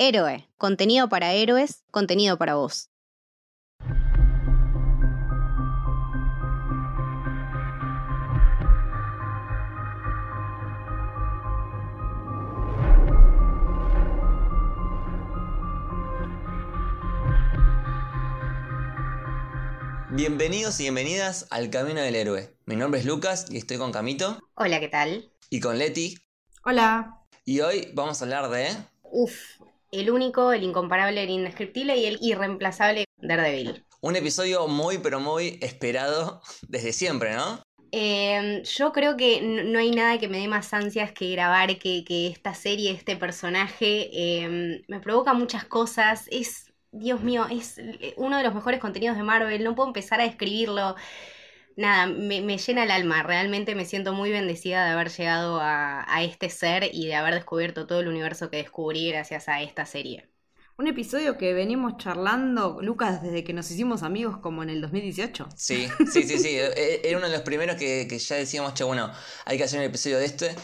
Héroe, contenido para héroes, contenido para vos. Bienvenidos y bienvenidas al Camino del Héroe. Mi nombre es Lucas y estoy con Camito. Hola, ¿qué tal? Y con Leti. Hola. Y hoy vamos a hablar de... Uf, el único, el incomparable, el indescriptible y el irreemplazable Daredevil. Un episodio muy pero muy esperado desde siempre, ¿no? Em, yo creo que no hay nada que me dé más ansias que grabar que, esta serie, este personaje. Em, me provoca muchas cosas. Es Dios mío, es uno de los mejores contenidos de Marvel, no puedo empezar a describirlo. Nada, me, llena el alma, realmente me siento muy bendecida de haber llegado a, este ser y de haber descubierto todo el universo que descubrí gracias a esta serie. Un episodio que venimos charlando, Lucas, desde que nos hicimos amigos como en el 2018. Sí, sí, sí, sí. E, era uno de los primeros que, que ya decíamos, che, bueno, hay que hacer un episodio de este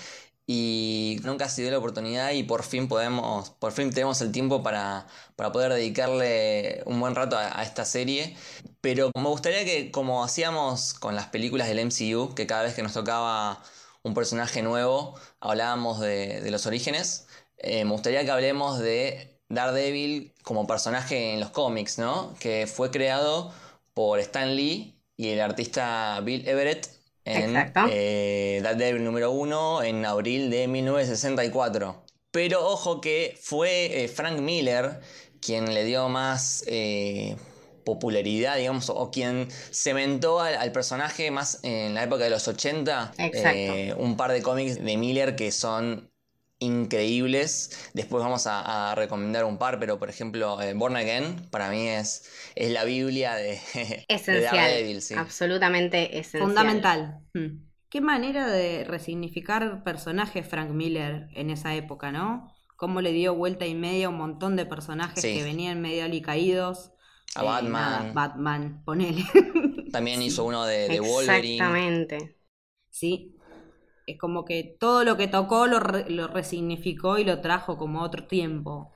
y nunca se dio la oportunidad y por fin podemos, por fin tenemos el tiempo para, poder dedicarle un buen rato a, esta serie. Pero me gustaría que, como hacíamos con las películas del MCU, que cada vez que nos tocaba un personaje nuevo, hablábamos de, los orígenes, eh, me gustaría que hablemos de Daredevil como personaje en los cómics, ¿no? Que fue creado por Stan Lee y el artista Bill Everett en eh, Devil número 1 en abril de 1964. Pero ojo que fue eh, Frank Miller quien le dio más eh, popularidad, digamos, o quien cementó al, personaje más en la época de los 80. Eh, un par de cómics de Miller que son increíbles. Después vamos a, recomendar un par, pero por ejemplo, eh, Born Again para mí es, es la Biblia de, esencial, Absolutamente esencial. Fundamental. Hmm. Qué manera de resignificar personajes Frank Miller en esa época, ¿no? Cómo le dio vuelta y media a un montón de personajes que venían medio alicaídos. A Batman. Eh, Batman, ponele. También hizo uno de, de Wolverine. Exactamente. Sí, es como que todo lo que tocó lo, lo resignificó y lo trajo como otro tiempo.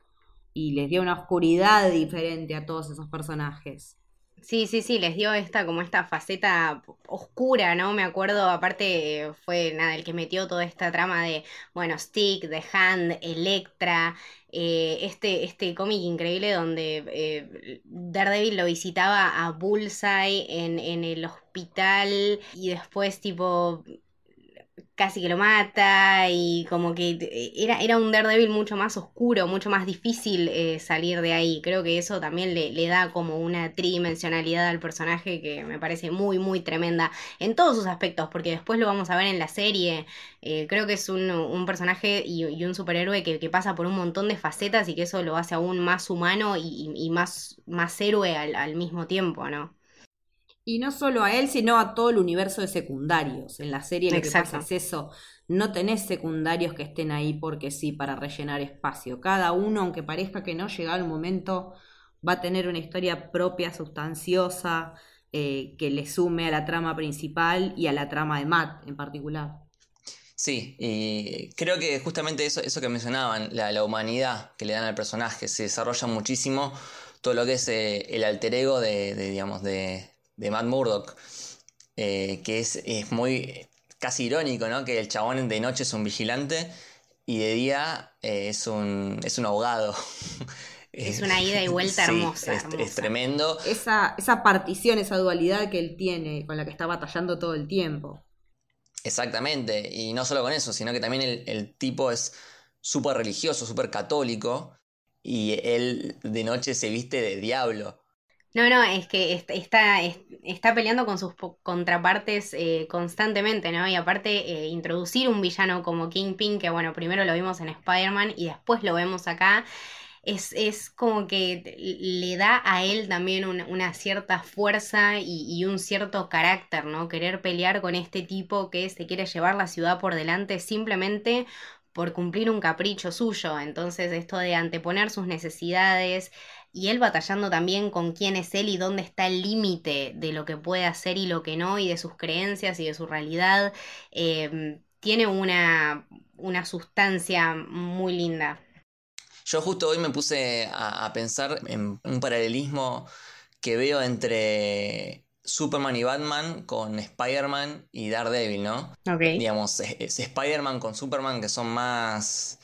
Y les dio una oscuridad diferente a todos esos personajes. Sí, sí, sí, les dio esta como esta faceta oscura, ¿no? Me acuerdo, aparte fue nada, el que metió toda esta trama de, bueno, Stick, The Hand, Electra, eh, este, este cómic increíble donde eh, Daredevil lo visitaba a Bullseye en, en el hospital y después tipo casi que lo mata y como que eh, era, era un Daredevil mucho más oscuro, mucho más difícil eh, salir de ahí. Creo que eso también le, le, da como una tridimensionalidad al personaje que me parece muy, muy tremenda en todos sus aspectos, porque después lo vamos a ver en la serie. Eh, creo que es un, un personaje y, un superhéroe que, que, pasa por un montón de facetas y que eso lo hace aún más humano y, y más, más héroe al, al mismo tiempo, ¿no? Y no solo a él, sino a todo el universo de secundarios. En la serie lo que pasa es eso. No tenés secundarios que estén ahí porque sí, para rellenar espacio. Cada uno, aunque parezca que no, llega un momento, va a tener una historia propia, sustanciosa, eh, que le sume a la trama principal y a la trama de Matt en particular. Sí, y creo que justamente eso, eso que mencionaban, la, humanidad que le dan al personaje, se desarrolla muchísimo todo lo que es eh, el alter ego de digamos, de, de Matt Murdock, eh, que es, muy casi irónico, ¿no? Que el chabón de noche es un vigilante y de día eh, es, un, es un abogado. Es una ida y vuelta hermosa, es, tremendo. Esa, esa partición, esa dualidad que él tiene, con la que está batallando todo el tiempo. Exactamente, y no solo con eso, sino que también el, el tipo es súper religioso, súper católico, y él de noche se viste de diablo. No, no, es que está, está peleando con sus contrapartes eh, constantemente, ¿no? Y aparte, eh, introducir un villano como Kingpin, que bueno, primero lo vimos en Spider-Man y después lo vemos acá, es, es, como que le da a él también una, cierta fuerza y, y, un cierto carácter, ¿no? Querer pelear con este tipo que se quiere llevar la ciudad por delante simplemente por cumplir un capricho suyo. Entonces, esto de anteponer sus necesidades y él batallando también con quién es él y dónde está el límite de lo que puede hacer y lo que no, y de sus creencias y de su realidad, em, tiene una, una sustancia muy linda. Yo justo hoy me puse a, pensar en un paralelismo que veo entre Superman y Batman con Spider-Man y Daredevil, ¿no? Ok. Digamos, es, Spider-Man con Superman que son más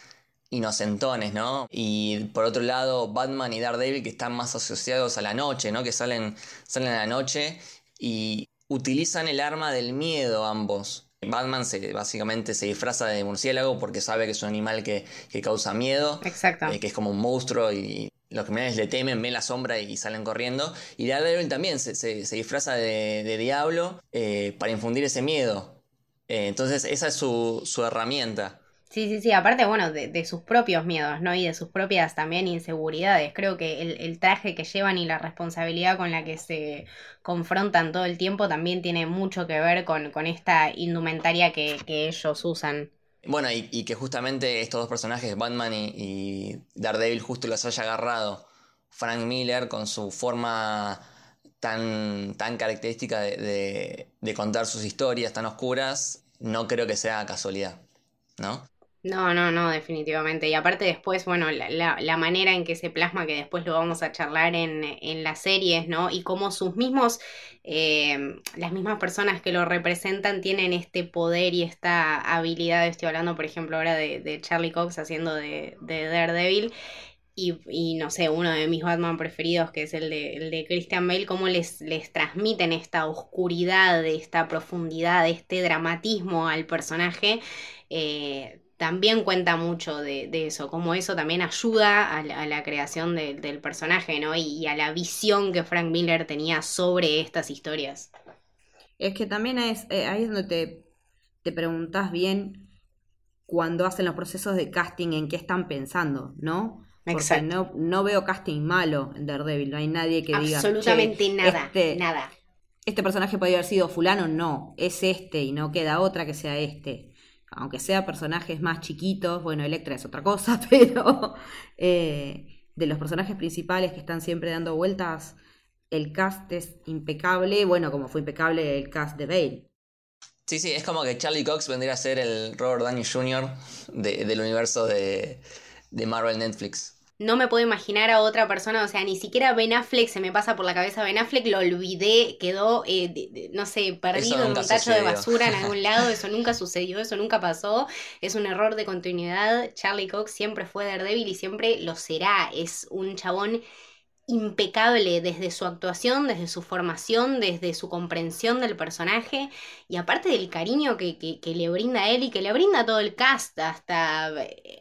inocentones, ¿no? Y por otro lado, Batman y Daredevil que están más asociados a la noche, ¿no? Que salen, salen a la noche y utilizan el arma del miedo ambos. Batman se, básicamente se disfraza de murciélago porque sabe que es un animal que, causa miedo. Exacto. Eh, que es como un monstruo y los criminales le temen, ven la sombra y salen corriendo. Y Daredevil también se, disfraza de, diablo eh, para infundir ese miedo. Eh, entonces esa es su, su herramienta. Sí, sí, sí, aparte, bueno, de, sus propios miedos, ¿no? Y de sus propias también inseguridades. Creo que el, traje que llevan y la responsabilidad con la que se confrontan todo el tiempo también tiene mucho que ver con, esta indumentaria que, ellos usan. Bueno, y, que justamente estos dos personajes, Batman y, Daredevil, justo los haya agarrado Frank Miller con su forma tan, tan característica de contar sus historias tan oscuras, no creo que sea casualidad, ¿no? No, no, no, definitivamente. Y aparte después, bueno, la, la, manera en que se plasma, que después lo vamos a charlar en, en las series, ¿no? Y cómo sus mismos, eh, las mismas personas que lo representan tienen este poder y esta habilidad. Estoy hablando, por ejemplo, ahora de, de Charlie Cox haciendo de, de Daredevil. Y, y, no sé, uno de mis Batman preferidos, que es el de, el de Christian Bale, cómo les, les transmiten esta oscuridad, esta profundidad, este dramatismo al personaje. Eh, también cuenta mucho de, eso, como eso también ayuda a la, creación del personaje, ¿no? Y, a la visión que Frank Miller tenía sobre estas historias. Es que también es, eh, ahí es donde te, te preguntas bien cuando hacen los procesos de casting en qué están pensando, ¿no? Porque no, no veo casting malo en Daredevil, no hay nadie que diga. Absolutamente nada, este, nada. Este personaje podría haber sido fulano, no, es este y no queda otra que sea este aunque sea personajes más chiquitos, bueno, Electra es otra cosa, pero eh, de los personajes principales que están siempre dando vueltas, el cast es impecable, bueno, como fue impecable el cast de Bale. Sí, sí, es como que Charlie Cox vendría a ser el Robert Downey Jr. del universo de, de Marvel Netflix no me puedo imaginar a otra persona, o sea, ni siquiera Ben Affleck se me pasa por la cabeza Ben Affleck, lo olvidé, quedó, eh, no sé, perdido en un tacho de basura en algún lado, eso nunca sucedió, eso nunca pasó, es un error de continuidad, Charlie Cox siempre fue Daredevil y siempre lo será, es un chabón impecable desde su actuación, desde su formación, desde su comprensión del personaje y aparte del cariño que, que, le brinda a él y que le brinda todo el cast, hasta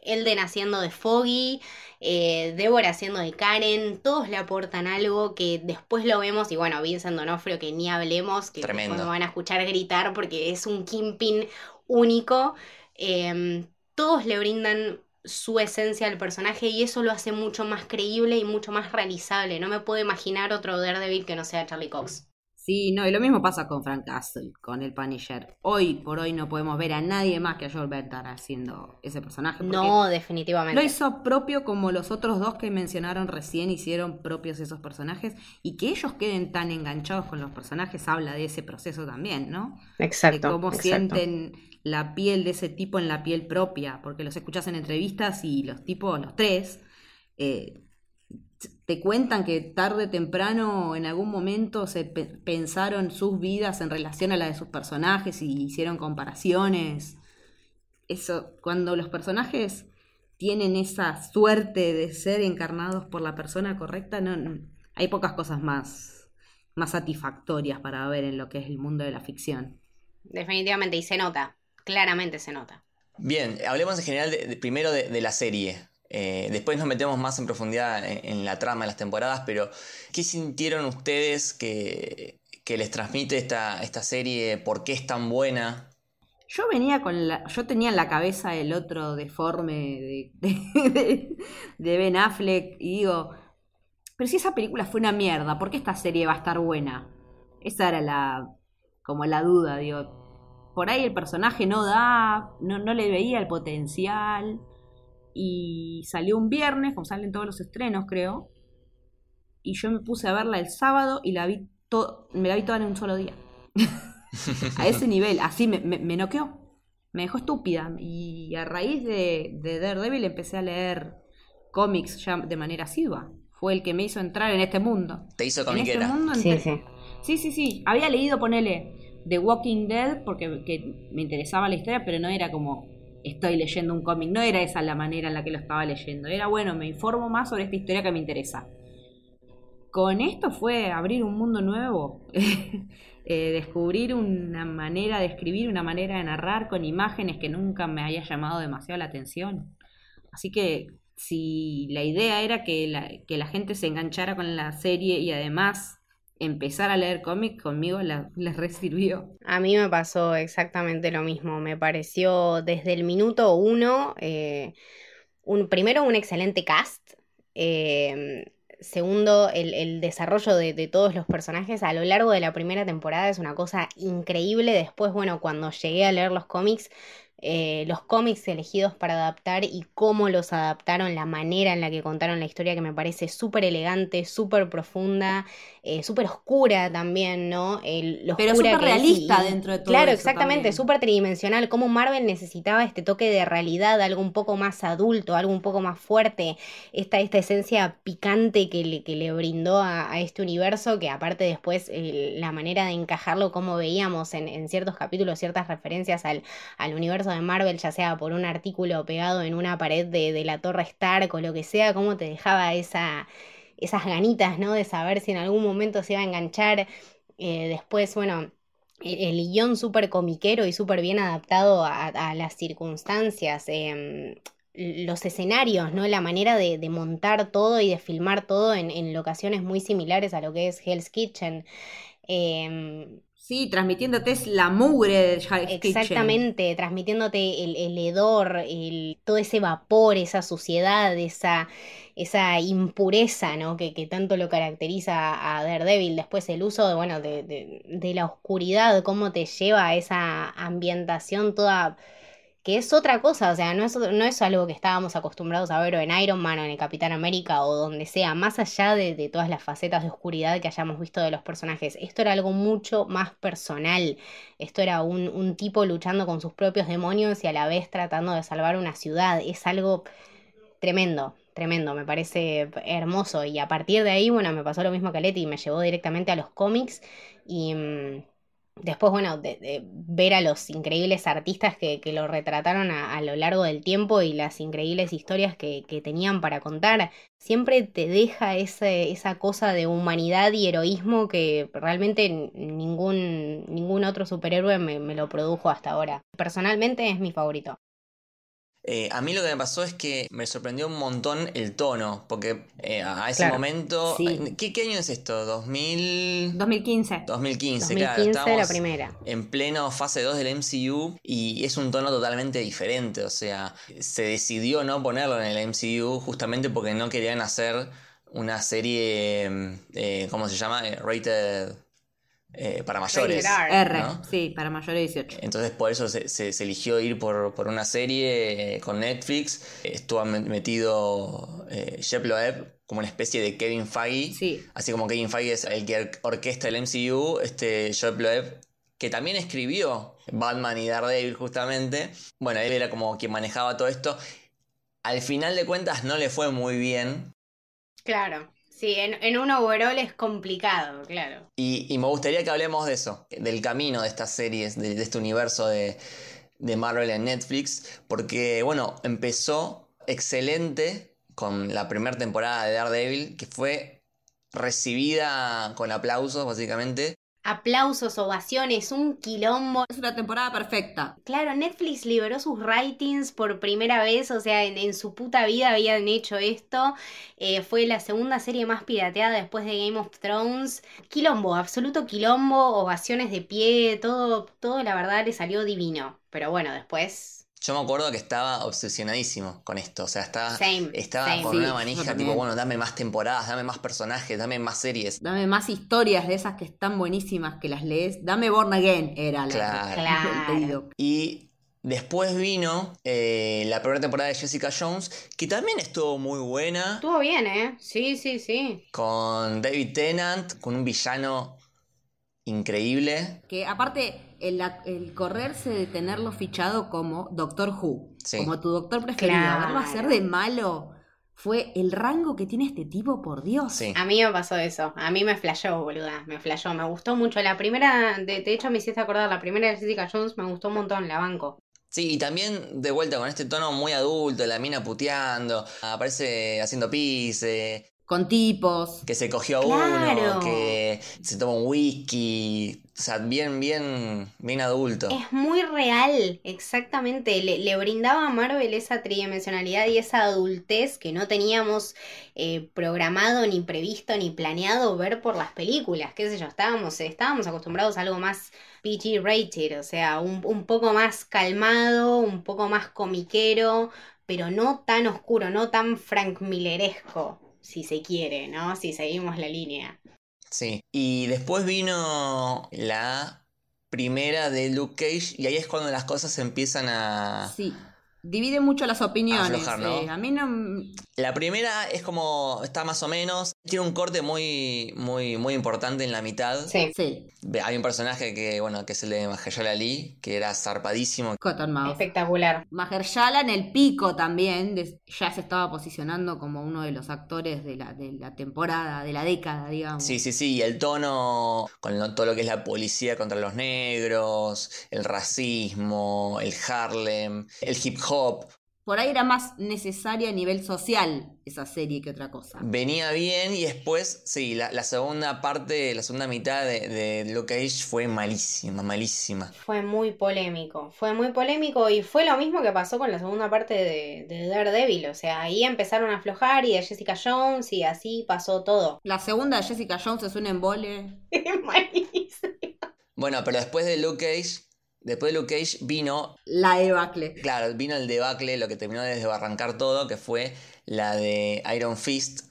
Elden haciendo de Foggy, eh, Débora haciendo de Karen, todos le aportan algo que después lo vemos y bueno, Vincent Donofrio que ni hablemos, que cuando van a escuchar gritar porque es un Kimpin único, em, todos le brindan su esencia al personaje y eso lo hace mucho más creíble y mucho más realizable. No me puedo imaginar otro Daredevil que no sea Charlie Cox. Sí, no, y lo mismo pasa con Frank Castle, con el Punisher. Hoy por hoy no podemos ver a nadie más que a Joel Bentar haciendo ese personaje. No, definitivamente. Lo hizo propio como los otros dos que mencionaron recién hicieron propios esos personajes y que ellos queden tan enganchados con los personajes habla de ese proceso también, ¿no? Exacto. De cómo sienten la piel de ese tipo en la piel propia, porque los escuchas en entrevistas y los tipos, los tres, eh, te cuentan que tarde o temprano en algún momento se pensaron sus vidas en relación a la de sus personajes y hicieron comparaciones. Eso, cuando los personajes tienen esa suerte de ser encarnados por la persona correcta, no, hay pocas cosas más, más satisfactorias para ver en lo que es el mundo de la ficción. Definitivamente, y se nota claramente se nota. Bien, hablemos en general de, primero de, la serie. Eh, después nos metemos más en profundidad en, la trama de las temporadas, pero ¿qué sintieron ustedes que, les transmite esta, esta serie? ¿Por qué es tan buena? Yo venía con la. Yo tenía en la cabeza el otro deforme de, de, Ben Affleck y digo. Pero si esa película fue una mierda, ¿por qué esta serie va a estar buena? Esa era la. como la duda, digo por ahí el personaje no da, no, no le veía el potencial. Y salió un viernes, como salen todos los estrenos, creo. Y yo me puse a verla el sábado y la vi todo, me la vi toda en un solo día. a ese nivel, así me, me, noqueó. Me dejó estúpida. Y a raíz de, de Daredevil empecé a leer cómics ya de manera asidua. Fue el que me hizo entrar en este mundo. Te hizo En este comiquera. mundo Sí, sí. Sí, sí, sí. Había leído, ponele, The Walking Dead porque que me interesaba la historia, pero no era como estoy leyendo un cómic. No era esa la manera en la que lo estaba leyendo. Era, bueno, me informo más sobre esta historia que me interesa. Con esto fue abrir un mundo nuevo. Eh, descubrir una manera de escribir, una manera de narrar con imágenes que nunca me haya llamado demasiado la atención. Así que si la idea era que la, que la gente se enganchara con la serie y además empezar a leer cómics, conmigo les resirvió. A mí me pasó exactamente lo mismo. Me pareció desde el minuto uno, eh, un, primero un excelente cast. eh, segundo, el, el desarrollo de, de todos los personajes a lo largo de la primera temporada es una cosa increíble. Después, bueno, cuando llegué a leer los cómics, eh, los cómics elegidos para adaptar y cómo los adaptaron, la manera en la que contaron la historia que me parece súper elegante, súper profunda, eh, súper oscura también, ¿no? El, lo Pero súper realista y- dentro de todo Claro, eso exactamente, súper tridimensional, como Marvel necesitaba este toque de realidad, algo un poco más adulto, algo un poco más fuerte, esta, esta esencia picante que le, que le brindó a, a este universo, que aparte después la manera de encajarlo, como veíamos en, en ciertos capítulos, ciertas referencias al, al universo de Marvel, ya sea por un artículo pegado en una pared de, de la Torre Stark o lo que sea, cómo te dejaba esa, esas ganitas, ¿no? De saber si en algún momento se iba a enganchar. Eh, después, bueno, el, el guion súper comiquero y súper bien adaptado a, las circunstancias. em, los escenarios, ¿no? La manera de, de montar todo y de filmar todo en, en locaciones muy similares a lo que es Hell's Kitchen. Em, Sí, transmitiéndote es la mugre de Kitchen. Exactamente, transmitiéndote el, el hedor, el, todo ese vapor, esa suciedad, esa, esa impureza, ¿no? Que, que tanto lo caracteriza a Daredevil. Después el uso de, bueno, de, de, de la oscuridad, cómo te lleva a esa ambientación toda que es otra cosa, o sea, no es, no es algo que estábamos acostumbrados a ver o en Iron Man o en el Capitán América o donde sea, más allá de, todas las facetas de oscuridad que hayamos visto de los personajes. Esto era algo mucho más personal, esto era un, un tipo luchando con sus propios demonios y a la vez tratando de salvar una ciudad, es algo tremendo. Tremendo, me parece hermoso. Y a partir de ahí, bueno, me pasó lo mismo que Leti, me llevó directamente a los cómics y, mm, Después, bueno, de, de ver a los increíbles artistas que, que lo retrataron a, lo largo del tiempo y las increíbles historias que, que tenían para contar, siempre te deja ese, esa cosa de humanidad y heroísmo que realmente ningún, ningún otro superhéroe me, me lo produjo hasta ahora. Personalmente es mi favorito. Eh, a mí lo que me pasó es que me sorprendió un montón el tono, porque eh, a ese Claro, momento... sí. ¿qué, qué año es esto? ¿2000? 2015. 2015, claro. 2015 la primera. En pleno fase 2 del MCU y es un tono totalmente diferente, o sea, se decidió no ponerlo en el MCU justamente porque no querían hacer una serie, eh, ¿cómo se llama? Eh, rated eh, para mayores. R. Sí, para mayores de 18. Entonces por eso se, se- se eligió ir por, por una serie eh, con Netflix. Estuvo me- metido eh, Jep Loeb como una especie de Kevin Feige. Sí. Así como Kevin Feige es el que or- orquesta el MCU, este Jep Loeb, que también escribió Batman y Daredevil justamente. Bueno, él era como quien manejaba todo esto. Al final de cuentas no le fue muy bien. Claro, sí, en, en un overall es complicado, claro. Y, me gustaría que hablemos de eso, del camino de estas series, de, de este universo de, de Marvel en Netflix, porque bueno, empezó excelente con la primera temporada de Daredevil, que fue recibida con aplausos básicamente. Aplausos, ovaciones, un quilombo. Es una temporada perfecta. Claro, Netflix liberó sus ratings por primera vez, o sea, en, en su puta vida habían hecho esto. Eh, fue la segunda serie más pirateada después de Game of Thrones. Quilombo, absoluto quilombo, ovaciones de pie, todo, todo la verdad le salió divino. Pero bueno, después... Yo me acuerdo que estaba obsesionadísimo con esto, o sea, estaba, Same, estaba same. con Sí, una manija tipo, bueno, dame más temporadas, dame más personajes, dame más series. Dame más historias de esas que están buenísimas que las lees. Dame Born Again, era la Claro. Claro. el pedido. Y después vino eh, la primera temporada de Jessica Jones, que también estuvo muy buena, Estuvo bien, ¿eh? Sí, sí, sí. con David Tennant, con un villano increíble. Que aparte, el, el correrse de tenerlo fichado como Doctor Who, Sí. como tu doctor preferido, Claro. verlo hacer de malo, fue el rango que tiene este tipo, por Dios. A mí me pasó eso. A mí me flashó, boluda. Me flashó. Me gustó mucho. La primera, de, de hecho, me hiciste acordar, la primera de Jessica Jones me gustó un montón, la banco. Sí, y también de vuelta con este tono muy adulto, la mina puteando, aparece haciendo pis, con tipos. Que se cogió a uno, que se toma un whisky. O sea, bien, bien, bien adulto. Es muy real, exactamente. Le, brindaba a Marvel esa tridimensionalidad y esa adultez que no teníamos eh, programado, ni previsto, ni planeado ver por las películas. Qué sé yo, estábamos, estábamos acostumbrados a algo más PG rated, o sea, un, un poco más calmado, un poco más comiquero, pero no tan oscuro, no tan Frank Milleresco si se quiere, ¿no? Si seguimos la línea. Sí, y después vino la primera de Luke Cage y ahí es cuando las cosas empiezan a... Sí, divide mucho las opiniones. Eh, a mí no... La primera es como, está más o menos, tiene un corte muy, muy, muy importante en la mitad. Sí. sí. Hay un personaje que, bueno, que es el de Mahershala Ali, que era zarpadísimo. Cottonmouth. Espectacular. Mahershala en el pico también, ya se estaba posicionando como uno de los actores de la, de la temporada, de la década, digamos. Sí, sí, sí, y el tono con todo lo que es la policía contra los negros, el racismo, el Harlem, el hip hop por ahí era más necesaria a nivel social esa serie que otra cosa. Venía bien y después, sí, la, segunda parte, la segunda mitad de, de Luke Cage fue malísima, malísima. Fue muy polémico, fue muy polémico y fue lo mismo que pasó con la segunda parte de, de Daredevil, o sea, ahí empezaron a aflojar y de Jessica Jones y así pasó todo. La segunda de Jessica Jones es un embole. Malísima. Bueno, pero después de Luke Cage Después de Luke Cage vino. La debacle. Claro, vino el debacle, lo que terminó de barrancar todo, que fue la de Iron Fist.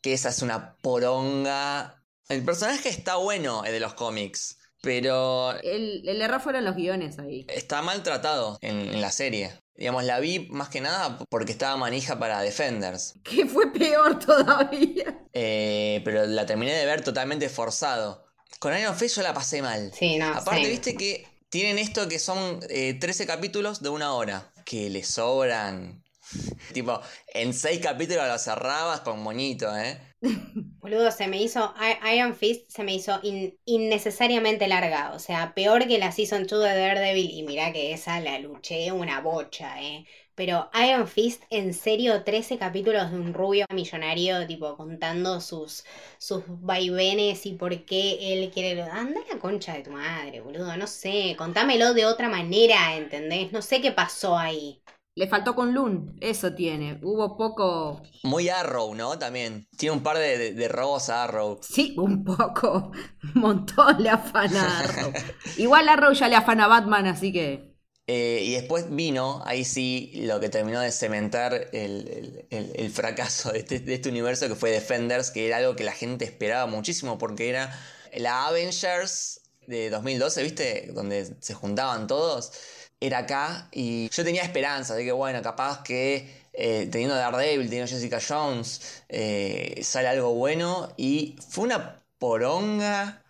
Que esa es una poronga. El personaje está bueno, el de los cómics. Pero. El, error fueron los guiones ahí. Está maltratado en, en la serie. Digamos, la vi más que nada porque estaba manija para Defenders. Que fue peor todavía. Eh, pero la terminé de ver totalmente forzado. Con Iron Fist yo la pasé mal. Sí, no. Aparte, viste que tienen esto que son 13 eh, capítulos de una hora, que le sobran. tipo, en 6 capítulos lo cerrabas con moñito, ¿eh? Boludo, se me hizo. Iron Fist se me hizo innecesariamente larga. O sea, peor que la Season 2 de Daredevil. Y mira que esa la luché una bocha, ¿eh? Pero Iron Fist, en serio, 13 capítulos de un rubio millonario, tipo, contando sus, sus vaivenes y por qué él quiere. Anda la concha de tu madre, boludo. No sé, contámelo de otra manera, ¿entendés? No sé qué pasó ahí. Le faltó con Loon, eso tiene. Hubo poco. Muy Arrow, ¿no? También. Tiene un par de, robos a Arrow. Sí, un poco. Un montón le afana a Arrow. Igual Arrow ya le afana a Batman, así que. Eh, y después vino, ahí sí, lo que terminó de cementar el, fracaso este, de este, universo que fue Defenders, que era algo que la gente esperaba muchísimo porque era la Avengers de 2012, ¿viste? Donde se juntaban todos. Era acá y yo tenía esperanza de que, bueno, capaz que eh, teniendo Daredevil, teniendo Jessica Jones, eh, sale algo bueno. Y fue una poronga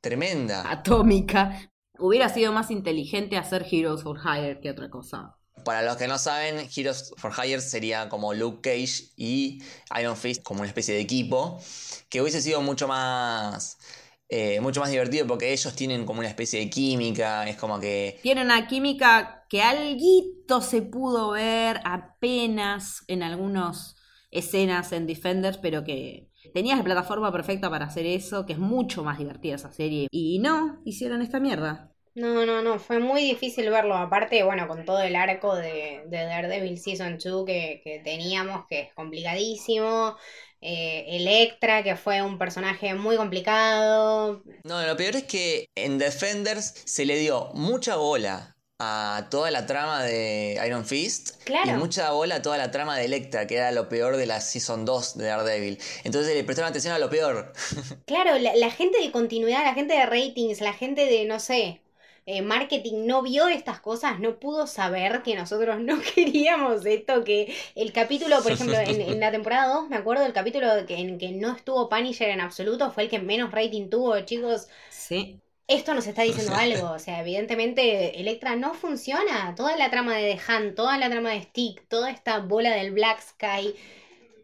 tremenda. Atómica. Hubiera sido más inteligente hacer Heroes for Hire que otra cosa. Para los que no saben, Heroes for Hire sería como Luke Cage y Iron Fist como una especie de equipo, que hubiese sido mucho más... Eh, mucho más divertido porque ellos tienen como una especie de química, es como que... Tienen una química que algo se pudo ver apenas en algunas escenas en Defenders, pero que tenías la plataforma perfecta para hacer eso, que es mucho más divertida esa serie. Y no, hicieron esta mierda. No, no, no, fue muy difícil verlo. Aparte, bueno, con todo el arco de, de Daredevil Season 2 que, que, teníamos, que es complicadísimo. Eh, Electra, que fue un personaje muy complicado. No, lo peor es que en Defenders se le dio mucha bola a toda la trama de Iron Fist claro. y mucha bola a toda la trama de Electra, que era lo peor de la Season 2 de Daredevil. Entonces le prestaron atención a lo peor. Claro, la gente de continuidad, la gente de ratings, la gente de, no sé, eh, marketing no vio estas cosas, no pudo saber que nosotros no queríamos esto, que el capítulo, por ejemplo, en, la temporada 2, me acuerdo del capítulo que, en que no estuvo Punisher en absoluto, fue el que menos rating tuvo, chicos. Sí. Esto nos está diciendo algo, o sea, evidentemente Electra no funciona. Toda la trama de The Hunt, toda la trama de Stick, toda esta bola del Black Sky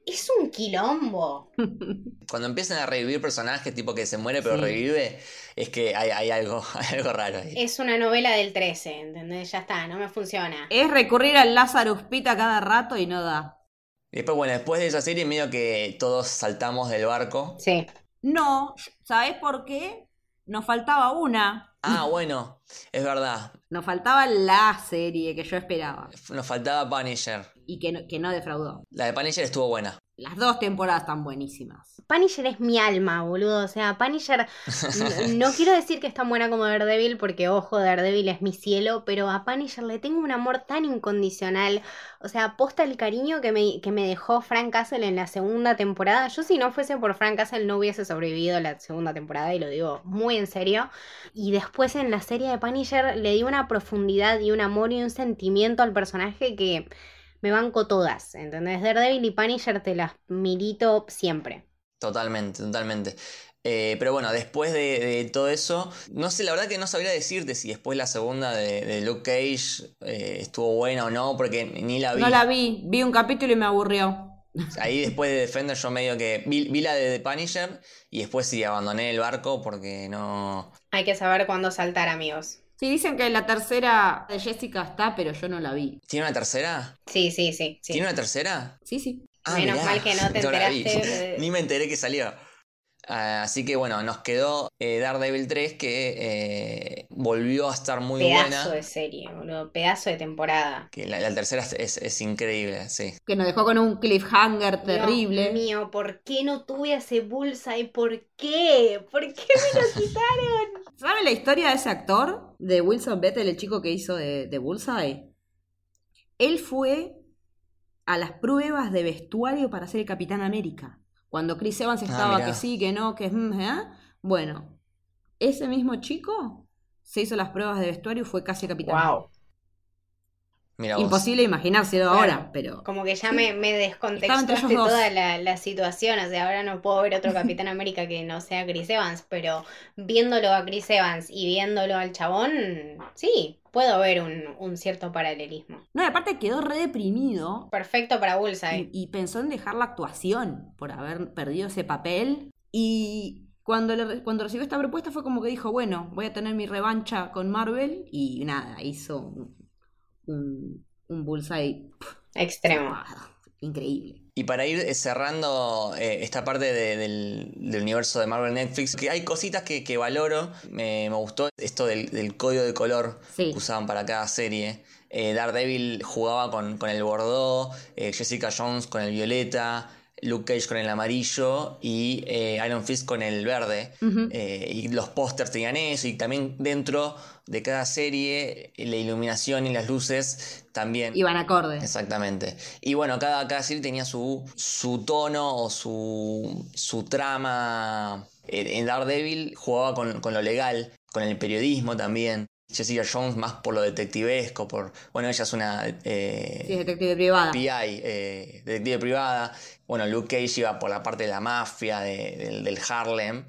es un quilombo. Cuando empiezan a revivir personajes, tipo que se muere pero revive, es que hay, algo, algo raro ahí. Es una novela del 13, ¿entendés? Ya está, no me funciona. Es recurrir al Lazarus Pita cada rato y no da. Y después, bueno, después de esa serie, medio que todos saltamos del barco. Sí. No, ¿sabes por qué? Nos faltaba una. Ah, bueno, es verdad. Nos faltaba la serie que yo esperaba. Nos faltaba Punisher. Y que no, que no defraudó. La de Punisher estuvo buena. Las dos temporadas están buenísimas. Punisher es mi alma, boludo. O sea, Punisher. no quiero decir que es tan buena como Daredevil, porque ojo, Daredevil es mi cielo, pero a Punisher le tengo un amor tan incondicional. O sea, aposta el cariño que me, que me dejó Frank Castle en la segunda temporada. Yo, si no fuese por Frank Castle, no hubiese sobrevivido la segunda temporada, y lo digo muy en serio. Y después en la serie de Punisher le di una profundidad y un amor y un sentimiento al personaje que me banco todas, ¿entendés? Daredevil y Punisher te las milito siempre. Totalmente, totalmente. Eh, pero bueno, después de, todo eso, no sé, la verdad que no sabría decirte si después la segunda de, Luke Cage eh, estuvo buena o no, porque ni la vi. No la vi, vi un capítulo y me aburrió. Ahí después de Defender yo medio que vi, vi la de The Punisher y después sí abandoné el barco porque no... Hay que saber cuándo saltar, amigos. Sí, dicen que la tercera de Jessica está, pero yo no la vi. ¿Tiene una tercera? Sí, sí, sí. ¿Tiene una tercera? Sí, sí. Ah, Menos mal que no te enteraste. Ni me enteré que salió. Ah, así que bueno, nos quedó eh, Daredevil 3 que eh, volvió a estar muy buena. Pedazo de serie, boludo. Pedazo de temporada. Que la, tercera es, increíble, sí. Que nos dejó con un cliffhanger terrible. Dios mío, ¿por qué no tuve ese Bullseye? ¿Por qué? ¿Por qué me lo quitaron? ¿Sabe la historia de ese actor? De Wilson Bettel, el chico que hizo de, de Bullseye. Él fue a las pruebas de vestuario para ser el Capitán América. Cuando Chris Evans ah, estaba que sí, que no, que... Mm, ¿eh? Bueno, ese mismo chico se hizo las pruebas de vestuario y fue casi capitán. Wow. Imposible imaginárselo ahora, pero. Como que ya me, me descontextuaste toda la, situación. O sea, ahora no puedo ver otro Capitán América que no sea Chris Evans, pero viéndolo a Chris Evans y viéndolo al chabón, sí, puedo ver un, cierto paralelismo. No, y aparte quedó re deprimido. Perfecto para Bullseye. Y, pensó en dejar la actuación por haber perdido ese papel. Y cuando, cuando recibió esta propuesta fue como que dijo, bueno, voy a tener mi revancha con Marvel. Y nada, hizo un, un bullseye extremo. increíble. Y para ir cerrando eh, esta parte del, universo de Marvel Netflix, que hay cositas que, valoro. Me, gustó esto del, código de color que usaban para cada serie. Eh, Daredevil jugaba con, con el Bordeaux, eh, Jessica Jones con el violeta, Luke Cage con el amarillo y eh, Iron Fist con el verde. Eh, y los pósters tenían eso. Y también dentro de cada serie, la iluminación y las luces también. Iban acordes. Exactamente. Y bueno, cada, cada serie tenía su, su tono o su, su trama. En Daredevil jugaba con, con lo legal, con el periodismo también. Jessica Jones más por lo detectivesco, por... Bueno, ella es una... Eh, sí, detective privada. PI, eh, detective privada. Bueno, Luke Cage iba por la parte de la mafia, del Harlem.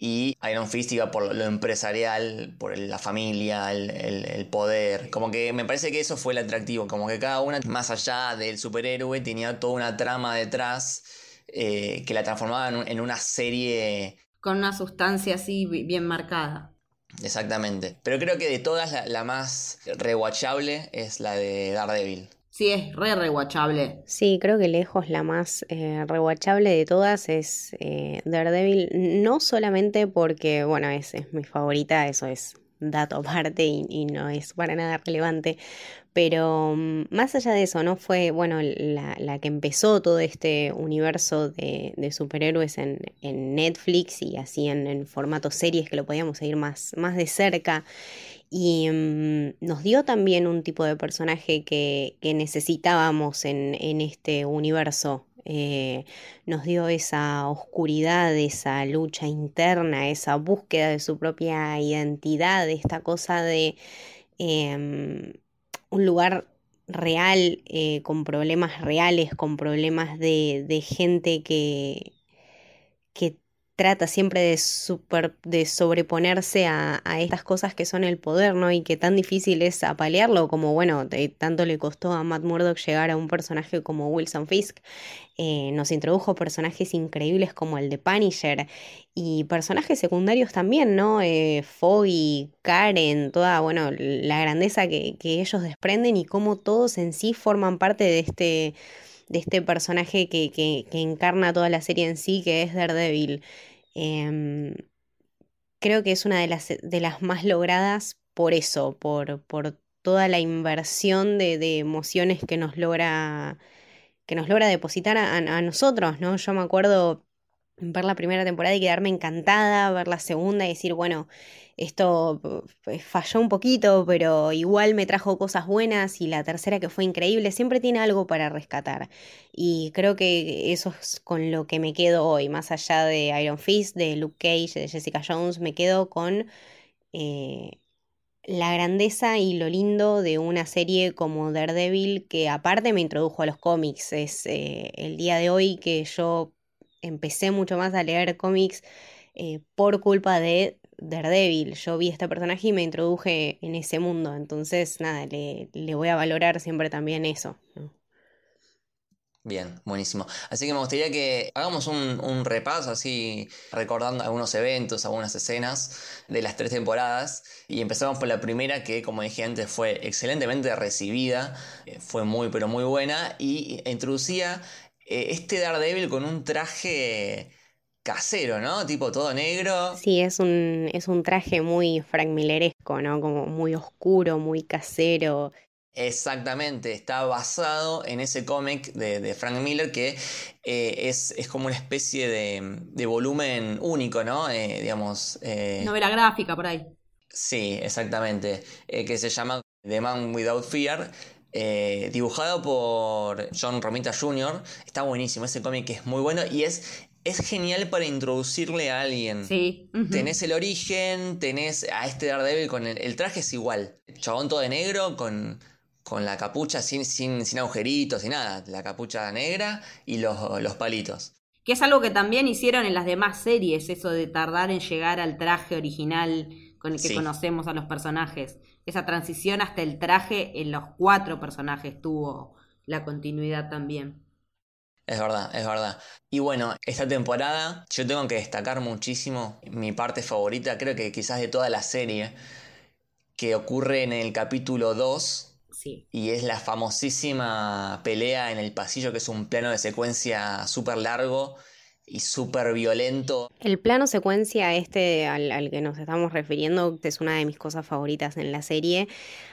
Y Iron Fist iba por lo empresarial, por la familia, el, poder. Como que me parece que eso fue el atractivo. Como que cada una, más allá del superhéroe, tenía toda una trama detrás eh, que la transformaba en una serie... Con una sustancia así bien marcada. Exactamente. Pero creo que de todas la, más rewatchable es la de Daredevil. Sí, es re rewatchable. Sí, creo que lejos la más eh, rewatchable de todas es eh, Daredevil. No solamente porque, bueno, es, es mi favorita, eso es dato aparte y, no es para nada relevante. Pero mm, más allá de eso, ¿no? Fue, bueno, la, que empezó todo este universo de, superhéroes en, Netflix y así en, formato series que lo podíamos seguir más, más de cerca. Y mm, nos dio también un tipo de personaje que, necesitábamos en, en este universo eh, nos dio esa oscuridad, esa lucha interna, esa búsqueda de su propia identidad, esta cosa de em, un lugar real, eh, con problemas reales, con problemas de, gente que, que trata siempre de, super, de sobreponerse a, estas cosas que son el poder, ¿no? Y que tan difícil es apalearlo, como bueno, tanto le costó a Matt Murdock llegar a un personaje como Wilson Fisk. Eh, nos introdujo personajes increíbles como el de Punisher y personajes secundarios también, ¿no? Eh, Foggy, Karen, toda, bueno, la grandeza que, que ellos desprenden y cómo todos en sí forman parte de este de este personaje que, que, encarna toda la serie en sí, que es Daredevil. Em, creo que es una de las, de las más logradas por eso, por, por toda la inversión de, de, emociones que nos logra que nos logra depositar a, a, nosotros, ¿no? Yo me acuerdo ver la primera temporada y quedarme encantada, ver la segunda y decir, bueno, esto eh, falló un poquito, pero igual me trajo cosas buenas y la tercera que fue increíble, siempre tiene algo para rescatar. Y creo que eso es con lo que me quedo hoy, más allá de Iron Fist, de Luke Cage, de Jessica Jones, me quedo con eh, la grandeza y lo lindo de una serie como Daredevil, que aparte me introdujo a los cómics. Es eh, el día de hoy que yo empecé mucho más a leer cómics por culpa de Daredevil. Yo vi a este personaje y me introduje en ese mundo. Entonces, nada, le, voy a valorar siempre también eso. Bien, buenísimo. Así que me gustaría que hagamos un, repaso, así recordando algunos eventos, algunas escenas de las tres temporadas. Y empezamos por la primera, que como dije antes fue excelentemente recibida, eh, fue muy, pero muy buena. Y introducía eh, este Daredevil con un traje casero, ¿no? Tipo todo negro. Sí, es un, es un traje muy Frank Milleresco, ¿no? Como muy oscuro, muy casero. Exactamente, está basado en ese cómic de, Frank Miller que eh, es, es, como una especie de, volumen único, ¿no? Eh, digamos. Eh, Novela gráfica por ahí. Sí, exactamente. que se llama The Man Without Fear. Dibujado por John Romita Jr. Está buenísimo, ese cómic es muy bueno y es es genial para introducirle a alguien. Sí. Tenés el origen, tenés a este Daredevil con el, traje es igual. chabón todo de negro con, con la capucha sin, sin, sin agujeritos y nada. La capucha negra y los, los palitos. Que es algo que también hicieron en las demás series, eso de tardar en llegar al traje original con el que conocemos a los personajes. Esa transición hasta el traje en los cuatro personajes tuvo la continuidad también. Es verdad, es verdad. Y bueno, esta temporada yo tengo que destacar muchísimo mi parte favorita, creo que quizás de toda la serie, que ocurre en el capítulo 2. Sí. Y es la famosísima pelea en el pasillo, que es un plano de secuencia súper largo y súper violento. El plano secuencia este al, que nos estamos refiriendo es una de mis cosas favoritas en la serie.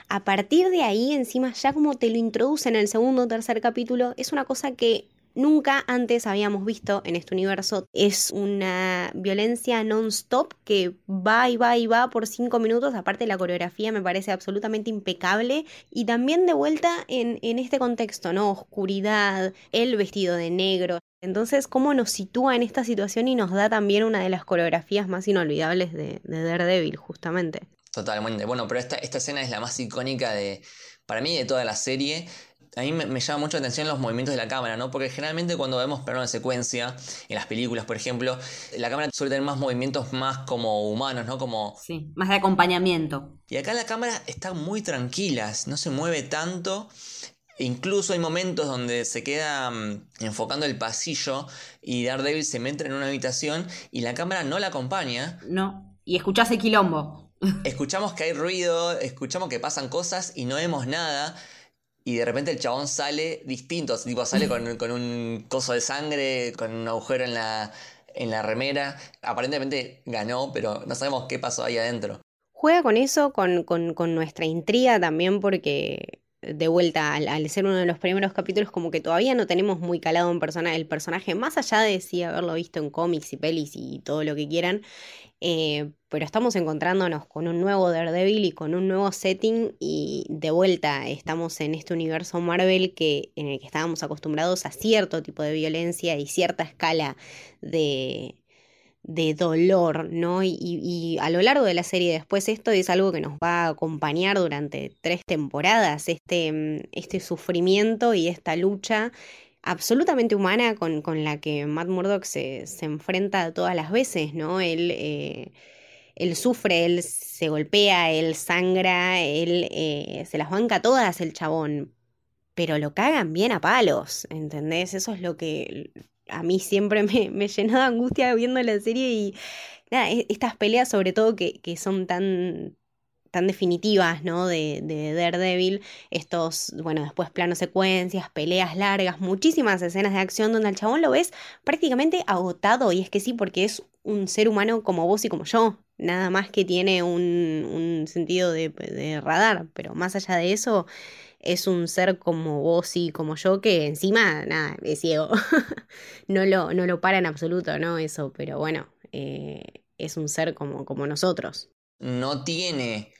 A partir de ahí, encima, ya como te lo introduce en el segundo o tercer capítulo, es una cosa que nunca antes habíamos visto en este universo. Es una violencia non-stop que va y va y va por cinco minutos. Aparte la coreografía me parece absolutamente impecable. Y también de vuelta en, este contexto, ¿no? Oscuridad, el vestido de negro. Entonces, ¿cómo nos sitúa en esta situación y nos da también una de las coreografías más inolvidables de, de Daredevil, justamente? Totalmente. Bueno, pero esta, esta escena es la más icónica de, para mí, de toda la serie a mí me, llama mucho la atención los movimientos de la cámara, ¿no? Porque generalmente cuando vemos plano de secuencia, en las películas, por ejemplo, la cámara suele tener más movimientos más como humanos, ¿no? Como... Sí, más de acompañamiento. Y acá la cámara está muy tranquila, no se mueve tanto. Incluso hay momentos donde se queda mm, enfocando el pasillo y Daredevil se mete en una habitación y la cámara no la acompaña. No, y escuchás el quilombo. Escuchamos que hay ruido, escuchamos que pasan cosas y no vemos nada y de repente el chabón sale distinto, tipo sale con, un coso de sangre, con un agujero en la, en la remera. Aparentemente ganó, pero no sabemos qué pasó ahí adentro. Juega con eso, con, con, nuestra intriga también, porque de vuelta al, ser uno de los primeros capítulos, como que todavía no tenemos muy calado un persona, el personaje, más allá de sí haberlo visto en cómics y pelis y todo lo que quieran, eh, pero estamos encontrándonos con un nuevo Daredevil y con un nuevo setting y de vuelta estamos en este universo Marvel que, en el que estábamos acostumbrados a cierto tipo de violencia y cierta escala de, de dolor, ¿no? Y, y, a lo largo de la serie después esto es algo que nos va a acompañar durante tres temporadas, este, este sufrimiento y esta lucha absolutamente humana con, la que Matt Murdock se, se, enfrenta todas las veces, ¿no? Él, eh, él sufre, él se golpea, él sangra, él eh, se las banca todas el chabón, pero lo cagan bien a palos, ¿entendés? Eso es lo que a mí siempre me, me llenó de angustia viendo la serie y e, estas peleas sobre todo que, que son tan tan definitivas, ¿no? De, de, Daredevil, estos, bueno, después planos secuencias, peleas largas, muchísimas escenas de acción donde al chabón lo ves prácticamente agotado, y es que sí, porque es un ser humano como vos y como yo, nada más que tiene un, sentido de, de radar, pero más allá de eso, es un ser como vos y como yo que encima, nada, es ciego. no, lo, no lo para en absoluto, ¿no? Eso, pero bueno, eh, es un ser como, como nosotros. No tiene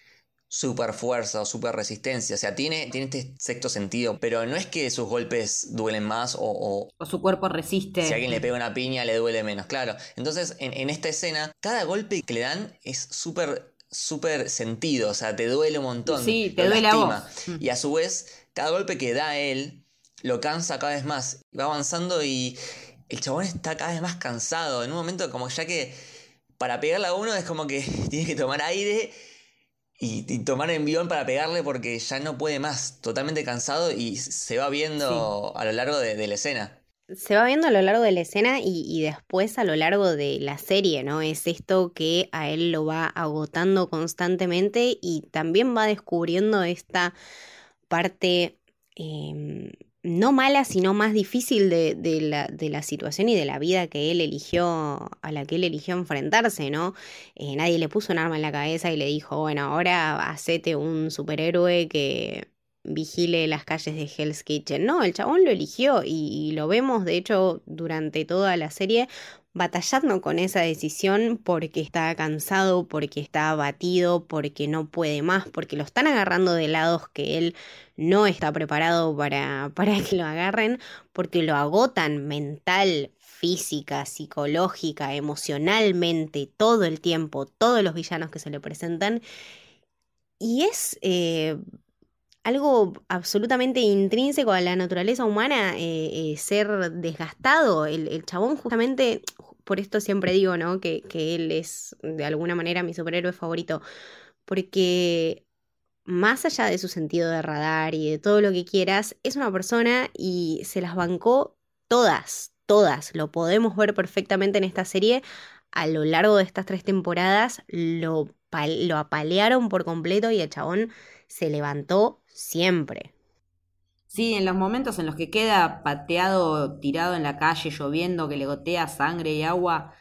super fuerza o super resistencia. O sea, tiene, tiene este sexto sentido, pero no es que sus golpes duelen más o, o, su cuerpo resiste. Si alguien le pega una piña, le duele menos, claro. Entonces, en, esta escena, cada golpe que le dan es súper súper sentido, o sea, te duele un montón. Sí, te duele lastima. Mm. Y a su vez, cada golpe que da él lo cansa cada vez más. Va avanzando y el chabón está cada vez más cansado. En un momento, como ya que para pegarle a uno es como que tiene que tomar aire y, tomar envión para pegarle porque ya no puede más, totalmente cansado y se va viendo a lo largo de, la escena. Se va viendo a lo largo de la escena y, y, después a lo largo de la serie, ¿no? Es esto que a él lo va agotando constantemente y también va descubriendo esta parte eh, no mala, sino más difícil de, la, de, la, situación y de la vida que él eligió, a la que él eligió enfrentarse, ¿no? Eh, nadie le puso un arma en la cabeza y le dijo, bueno, ahora hacete un superhéroe que vigile las calles de Hell's Kitchen. No, el chabón lo eligió y lo vemos, de hecho, durante toda la serie batallando con esa decisión porque está cansado, porque está abatido, porque no puede más, porque lo están agarrando de lados que él no está preparado para, para que lo agarren, porque lo agotan mental, física, psicológica, emocionalmente, todo el tiempo, todos los villanos que se le presentan. Y es eh, algo absolutamente intrínseco a la naturaleza humana eh, eh, ser desgastado. El, el, chabón justamente por esto siempre digo, ¿no? Que, él es de alguna manera mi superhéroe favorito, porque más allá de su sentido de radar y de todo lo que quieras, es una persona y se las bancó todas, todas. Lo podemos ver perfectamente en esta serie. A lo largo de estas tres temporadas lo, lo apalearon por completo y el chabón se levantó siempre. Sí, en los momentos en los que queda pateado, tirado en la calle, lloviendo, que le gotea sangre y agua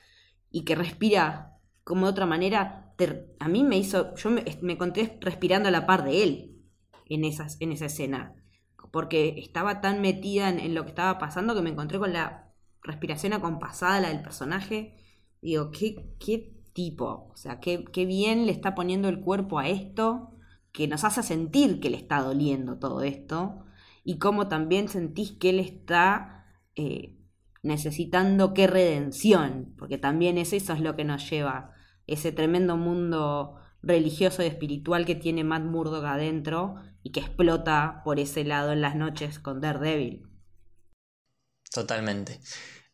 y que respira como de otra manera, a mí me hizo, yo me, encontré respirando a la par de él en, esas, en esa escena, porque estaba tan metida en, lo que estaba pasando que me encontré con la respiración acompasada, la del personaje. Digo, qué, qué tipo, o sea, qué, qué bien le está poniendo el cuerpo a esto, que nos hace sentir que le está doliendo todo esto y cómo también sentís que Él está eh, necesitando qué redención, porque también es eso es lo que nos lleva, ese tremendo mundo religioso y espiritual que tiene Matt Murdock adentro y que explota por ese lado en las noches con Daredevil. Totalmente.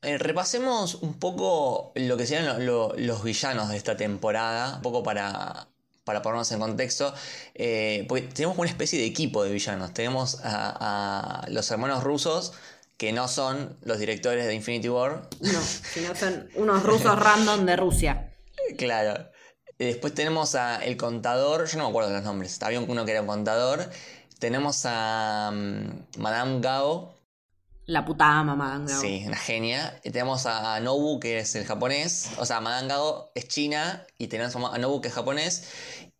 Eh, repasemos un poco lo que serían los villanos de esta temporada, un poco para para ponernos en contexto, eh, porque tenemos una especie de equipo de villanos. Tenemos a, los hermanos rusos, que no son los directores de Infinity War. No, sino son unos rusos random de Rusia. Claro. Después tenemos a el contador, yo no me acuerdo de los nombres, había uno que era un contador. Tenemos a mm, Madame Gao, la puta Gao. Sí, una genia. Y tenemos a Nobu, que es el japonés. O sea, Madame Gao es china. Y tenemos a Nobu, que es japonés.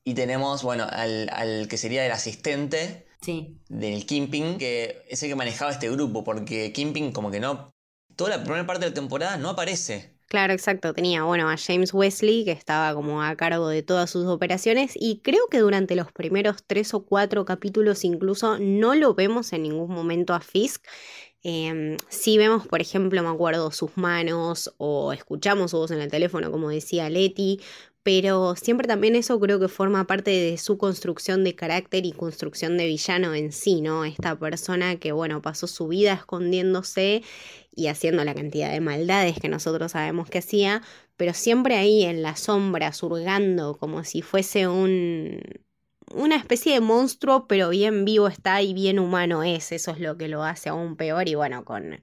Y tenemos, bueno, al, que sería el asistente sí. del Kimping, que es el que manejaba este grupo. Porque Kimping, como que no. Toda la primera parte de la temporada no aparece. Claro, exacto. Tenía, bueno, a James Wesley, que estaba como a cargo de todas sus operaciones, y creo que durante los primeros tres o cuatro capítulos incluso no lo vemos en ningún momento a Fisk. Eh, sí vemos, por ejemplo, me acuerdo, sus manos o escuchamos su voz en el teléfono, como decía Leti, pero siempre también eso creo que forma parte de su construcción de carácter y construcción de villano en sí, ¿no? Esta persona que, bueno, pasó su vida escondiéndose y haciendo la cantidad de maldades que nosotros sabemos que hacía, pero siempre ahí en la sombra, surgando como si fuese un una especie de monstruo, pero bien vivo está y bien humano es. Eso es lo que lo hace aún peor. Y bueno, con,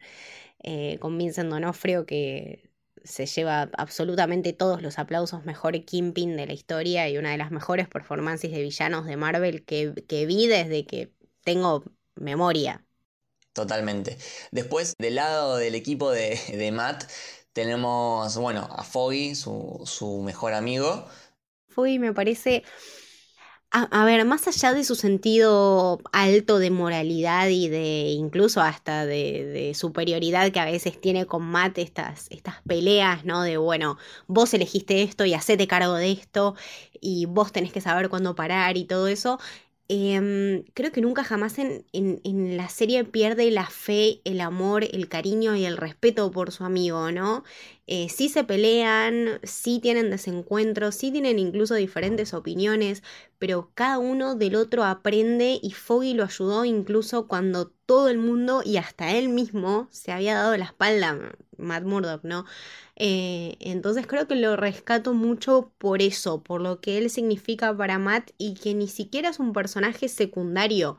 eh, con Vincent Donofrio, que se lleva absolutamente todos los aplausos mejor Kingpin de la historia y una de las mejores performances de villanos de Marvel que, que vi desde que tengo memoria. Totalmente. Después, del lado del equipo de, de Matt, tenemos, bueno, a Foggy, su, su mejor amigo. Foggy me parece a, ver, más allá de su sentido alto de moralidad y de incluso hasta de, superioridad que a veces tiene con Matt, estas, estas peleas, ¿no? De bueno, vos elegiste esto y hacete cargo de esto y vos tenés que saber cuándo parar y todo eso. Em, creo que nunca jamás en, en, la serie pierde la fe, el amor, el cariño y el respeto por su amigo, ¿no? Eh, sí se pelean, sí tienen desencuentros, sí tienen incluso diferentes opiniones, pero cada uno del otro aprende y Foggy lo ayudó incluso cuando todo el mundo y hasta él mismo se había dado la espalda, Matt Murdock, ¿no? Eh, entonces creo que lo rescato mucho por eso, por lo que él significa para Matt y que ni siquiera es un personaje secundario,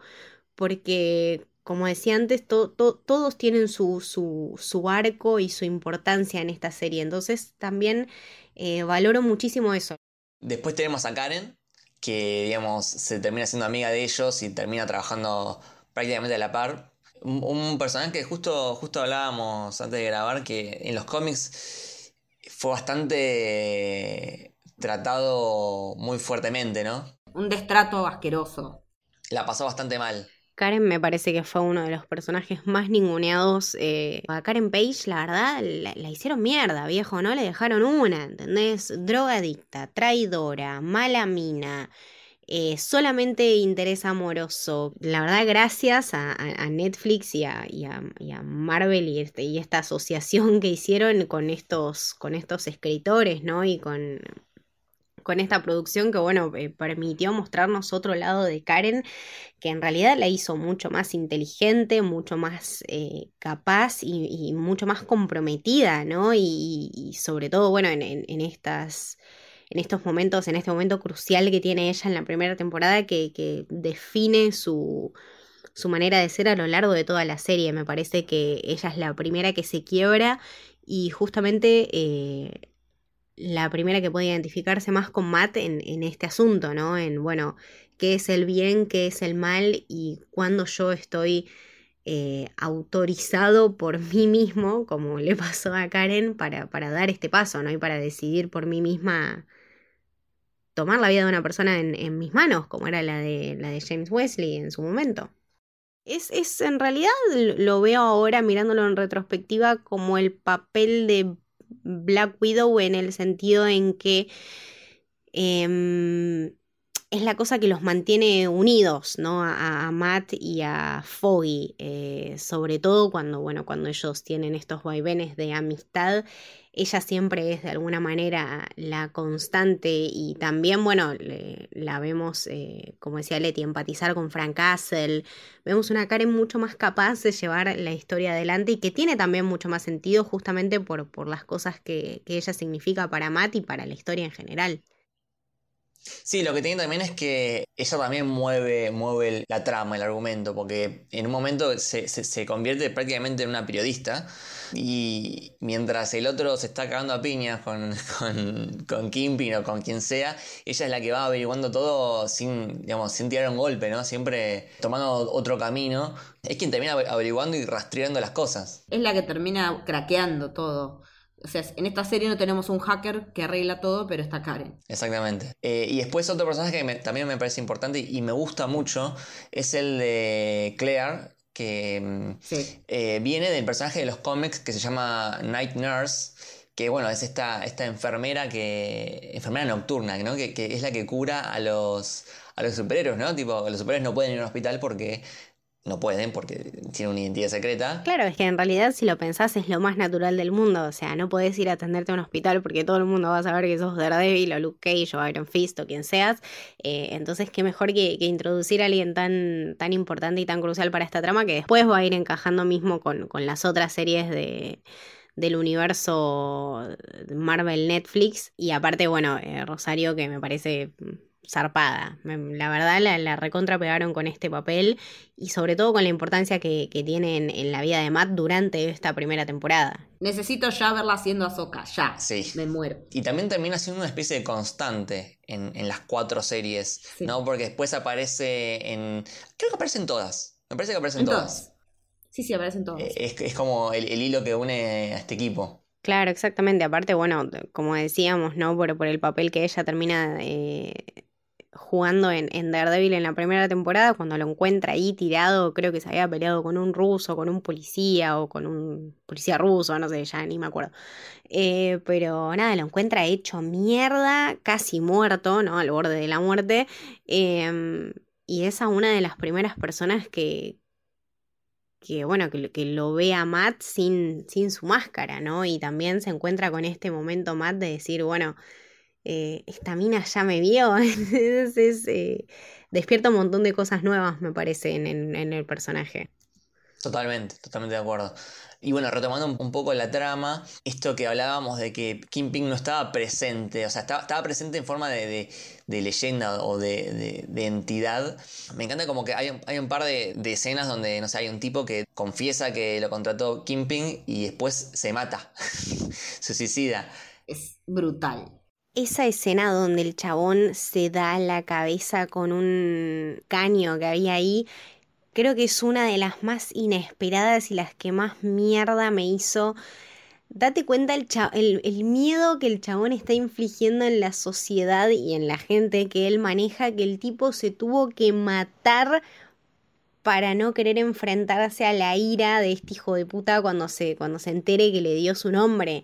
porque como decía antes, todos tienen su, su, arco y su importancia en esta serie, entonces también eh, valoro muchísimo eso. Después tenemos a Karen, que digamos se termina siendo amiga de ellos y termina trabajando prácticamente a la par. Un, personaje que justo, justo hablábamos antes de grabar que en los cómics fue bastante tratado muy fuertemente, ¿no? Un destrato asqueroso. La pasó bastante mal. Karen me parece que fue uno de los personajes más ninguneados. Eh, a Karen Page, la verdad, la, hicieron mierda, viejo, ¿no? Le dejaron una, ¿entendés? Drogadicta, traidora, mala mina. Eh, solamente interés amoroso. La verdad, gracias a, Netflix y a, Marvel y, este, y, esta asociación que hicieron con estos, con estos escritores, ¿no? Y con, con esta producción que, bueno, eh, permitió mostrarnos otro lado de Karen, que en realidad la hizo mucho más inteligente, mucho más eh, capaz y, mucho más comprometida, ¿no? Y, sobre todo, bueno, en, estas en estos momentos, en este momento crucial que tiene ella en la primera temporada que, define su, su, manera de ser a lo largo de toda la serie. Me parece que ella es la primera que se quiebra y justamente eh, la primera que puede identificarse más con Matt en, este asunto, ¿no? En, bueno, qué es el bien, qué es el mal y cuando yo estoy eh, autorizado por mí mismo, como le pasó a Karen, para, para, dar este paso, ¿no? Y para decidir por mí misma tomar la vida de una persona en, mis manos, como era la de, la de James Wesley en su momento. Es, es, en realidad lo veo ahora mirándolo en retrospectiva como el papel de Black Widow en el sentido en que em, es la cosa que los mantiene unidos, ¿no? A, Matt y a Foggy, eh, sobre todo cuando, bueno, cuando ellos tienen estos vaivenes de amistad ella siempre es de alguna manera la constante y también, bueno, la vemos, eh, como decía Leti, empatizar con Frank Castle. Vemos una Karen mucho más capaz de llevar la historia adelante y que tiene también mucho más sentido justamente por, por las cosas que, que ella significa para Matt y para la historia en general. Sí, lo que tiene también es que ella también mueve, mueve la trama, el argumento, porque en un momento se, se, convierte prácticamente en una periodista y mientras el otro se está cagando a piñas con, con, con Kimpin o con quien sea, ella es la que va averiguando todo sin, digamos, sin tirar un golpe, ¿no? Siempre tomando otro camino. Es quien termina averiguando y rastreando las cosas. Es la que termina craqueando todo. O sea, en esta serie no tenemos un hacker que arregla todo, pero está Karen. Exactamente. Eh, y después otro personaje que también me parece importante y me gusta mucho es el de Claire, que mm, eh, viene del personaje de los cómics que se llama Night Nurse, que bueno, es esta, esta enfermera que. enfermera nocturna, ¿no? Que, que, es la que cura a los. a los superhéroes, ¿no? Tipo, los superhéroes no pueden ir a un hospital porque no pueden porque tienen una identidad secreta. Claro, es que en realidad si lo pensás es lo más natural del mundo, o sea, no podés ir a atenderte a un hospital porque todo el mundo va a saber que sos Daredevil o Luke Cage o Iron Fist o quien seas, eh, entonces qué mejor que, introducir a alguien tan, tan importante y tan crucial para esta trama que después va a ir encajando mismo con, con las otras series de del universo Marvel Netflix. Y aparte bueno eh, Rosario que me parece zarpada. La verdad la, la, recontra pegaron con este papel y sobre todo con la importancia que, que tiene en, la vida de Matt durante esta primera temporada. Necesito ya verla haciendo Ahsoka, ya. Sí. Me muero. Y también termina siendo una especie de constante en, las cuatro series, ¿no? Porque después aparece en... Creo que aparecen todas. Me parece que aparecen todas. Sí, sí, aparecen todas. Eh, es, es como el, el hilo que une a este equipo. Claro, exactamente. Aparte, bueno, como decíamos, ¿no? Por, por el papel que ella termina eh, jugando en, en, Daredevil en la primera temporada, cuando lo encuentra ahí tirado, creo que se había peleado con un ruso, con un policía o con un policía ruso, no sé, ya ni me acuerdo. Eh, pero nada, lo encuentra hecho mierda, casi muerto, ¿no? Al borde de la muerte. Em, y es a una de las primeras personas que, que bueno, que, que, lo ve a Matt sin, sin su máscara, ¿no? Y también se encuentra con este momento Matt de decir, bueno, eh, esta mina ya me vio. Entonces eh, despierta un montón de cosas nuevas, me parece, en, el personaje. Totalmente, totalmente de acuerdo. Y bueno, retomando un poco la trama, esto que hablábamos de que Ping no estaba presente, o sea, estaba, presente en forma de, leyenda o de, entidad. Me encanta como que hay, un par de, escenas donde, no sé, hay un tipo que confiesa que lo contrató Ping y después se mata, se suicida. Es brutal esa escena donde el chabón se da la cabeza con un caño que había ahí, creo que es una de las más inesperadas y las que más mierda me hizo. Date cuenta el, miedo que el chabón está infligiendo en la sociedad y en la gente que él maneja, que el tipo se tuvo que matar para no querer enfrentarse a la ira de este hijo de puta cuando se, cuando se entere que le dio su nombre.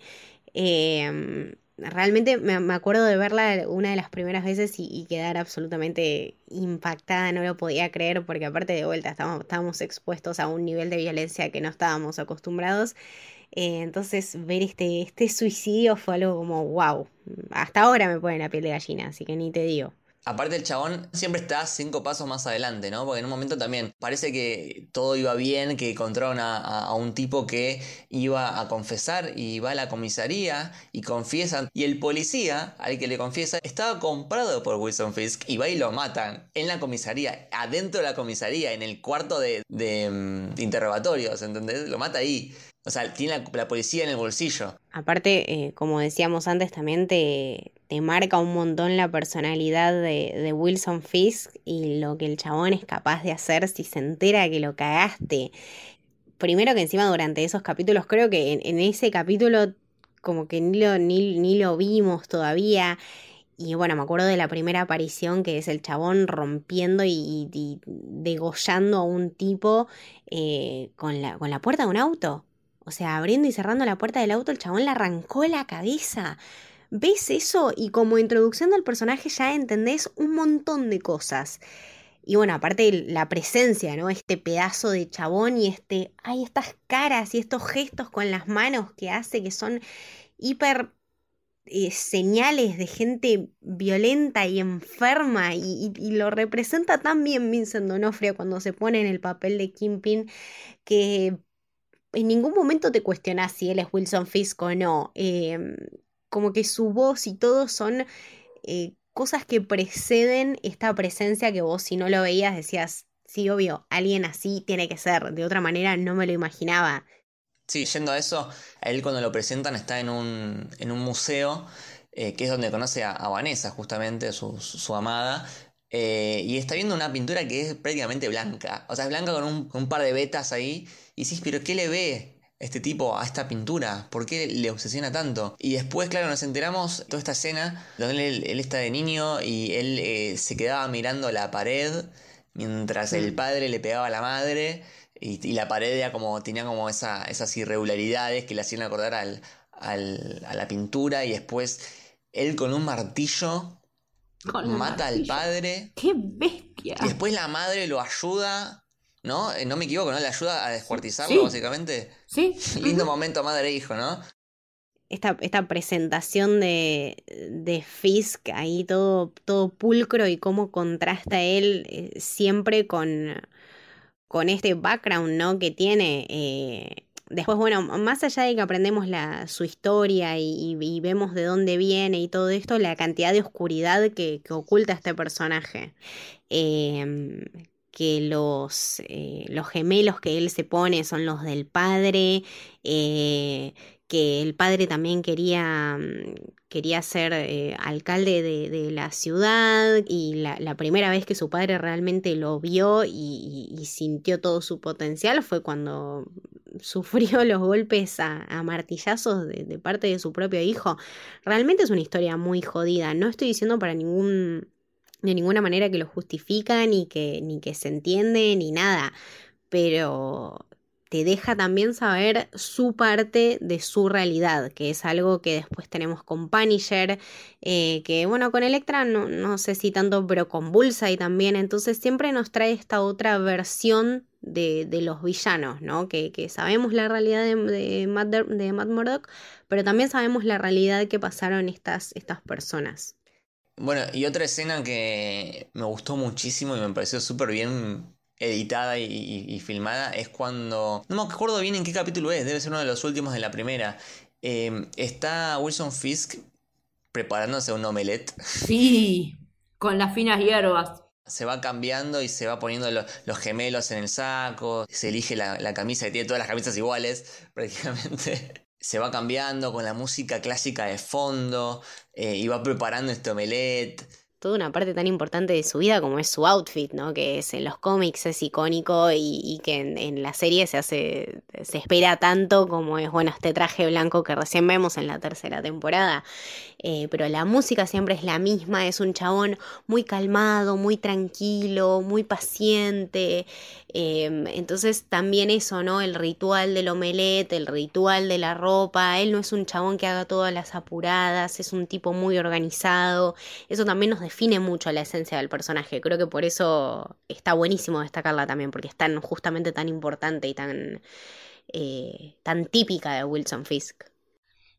Eh, realmente me, acuerdo de verla una de las primeras veces y, quedar absolutamente impactada, no lo podía creer porque aparte de vuelta estábamos, estábamos expuestos a un nivel de violencia que no estábamos acostumbrados. Eh, entonces ver este, este suicidio fue algo como wow. Hasta ahora me pone la piel de gallina, así que ni te digo. Aparte el chabón siempre está cinco pasos más adelante, ¿no? Porque en un momento también parece que todo iba bien, que encontraron a, un tipo que iba a confesar y va a la comisaría y confiesan. Y el policía al que le confiesa estaba comprado por Wilson Fisk y va y lo matan en la comisaría, adentro de la comisaría, en el cuarto de, de, mm, interrogatorios, ¿entendés? Lo mata ahí. O sea, tiene la, policía en el bolsillo. Aparte, eh, como decíamos antes, también te, marca un montón la personalidad de, Wilson Fisk y lo que el chabón es capaz de hacer si se entera que lo cagaste. Primero que encima durante esos capítulos, creo que en, ese capítulo como que ni lo, ni, lo vimos todavía. Y bueno, me acuerdo de la primera aparición que es el chabón rompiendo y, degollando a un tipo eh, con, la, con la puerta de un auto. O sea, abriendo y cerrando la puerta del auto, el chabón le arrancó la cabeza. ¿Ves eso? Y como introducción del personaje ya entendés un montón de cosas. Y bueno, aparte la presencia, ¿no? Este pedazo de chabón y este. Hay estas caras y estos gestos con las manos que hace que son hiper eh, señales de gente violenta y enferma y, lo representa tan bien Vincent Donofrio cuando se pone en el papel de Kimpin que en ningún momento te cuestionas si él es Wilson Fisk o no. Em, como que su voz y todo son eh, cosas que preceden esta presencia que vos si no lo veías decías, sí, obvio, alguien así tiene que ser. De otra manera no me lo imaginaba. Sí, yendo a eso, a él cuando lo presentan está en un, en un museo, eh, que es donde conoce a, Vanessa, justamente, su, su amada, eh, y está viendo una pintura que es prácticamente blanca. O sea, es blanca con un, par de vetas ahí. Y dices, pero ¿qué le ve este tipo a esta pintura? ¿Por qué le obsesiona tanto? Y después, claro, nos enteramos toda esta escena donde él, está de niño y él eh, se quedaba mirando la pared mientras el mm. padre le pegaba a la madre. Y, la pared como, tenía como esas irregularidades que le hacían acordar al, a la pintura y después él con un martillo mata al padre. ¡Qué bestia! Y después la madre lo ayuda, ¿no? Eh, no me equivoco, ¿no? Le ayuda a descuartizarlo, básicamente. Sí. Lindo momento madre e hijo, ¿no? Esta, esta, presentación de, de, Fisk ahí todo, todo pulcro y cómo contrasta él eh, siempre con, con este background ¿no? que tiene. Eh, después, bueno, más allá de que aprendemos su historia y, vemos de dónde viene y todo esto, la cantidad de oscuridad que, oculta este personaje. Em, que los, eh, los gemelos que él se pone son los del padre, eh, que el padre también quería, mm, quería ser eh, alcalde de, la ciudad y la, primera vez que su padre realmente lo vio y, sintió todo su potencial fue cuando sufrió los golpes a, martillazos de, parte de su propio hijo. Realmente es una historia muy jodida. No estoy diciendo para ningún de ninguna manera que lo justifica ni que ni que se entiende ni nada, pero te deja también saber su parte de su realidad, que es algo que después tenemos con Punisher, eh, que bueno, con Electra no, no, sé si tanto, pero con Bullseye también, entonces siempre nos trae esta otra versión de, de los villanos, ¿no? Que, que, sabemos la realidad de, de, Matt, de Murdock, pero también sabemos la realidad que pasaron estas, estas personas. Bueno, y otra escena que me gustó muchísimo y me pareció súper bien editada y, filmada es cuando. No me acuerdo bien en qué capítulo es, debe ser uno de los últimos de la primera. Em, está Wilson Fisk preparándose un omelette. Sí, con las finas hierbas. Se va cambiando y se va poniendo los gemelos en el saco, se elige la, camisa, que tiene todas las camisas iguales, prácticamente se va cambiando con la música clásica de fondo eh, y va preparando este omelette una parte tan importante de su vida como es su outfit, ¿no? Que es en los cómics es icónico y, que en, la serie se hace, se espera tanto como es, bueno, este traje blanco que recién vemos en la tercera temporada. Eh, pero la música siempre es la misma, es un chabón muy calmado, muy tranquilo, muy paciente. Em, entonces también eso, ¿no? El ritual del omelette, el ritual de la ropa, él no es un chabón que haga todas las apuradas, es un tipo muy organizado. Eso también nos define mucho la esencia del personaje. Creo que por eso está buenísimo destacarla también, porque es tan justamente tan importante y tan, eh, tan típica de Wilson Fisk.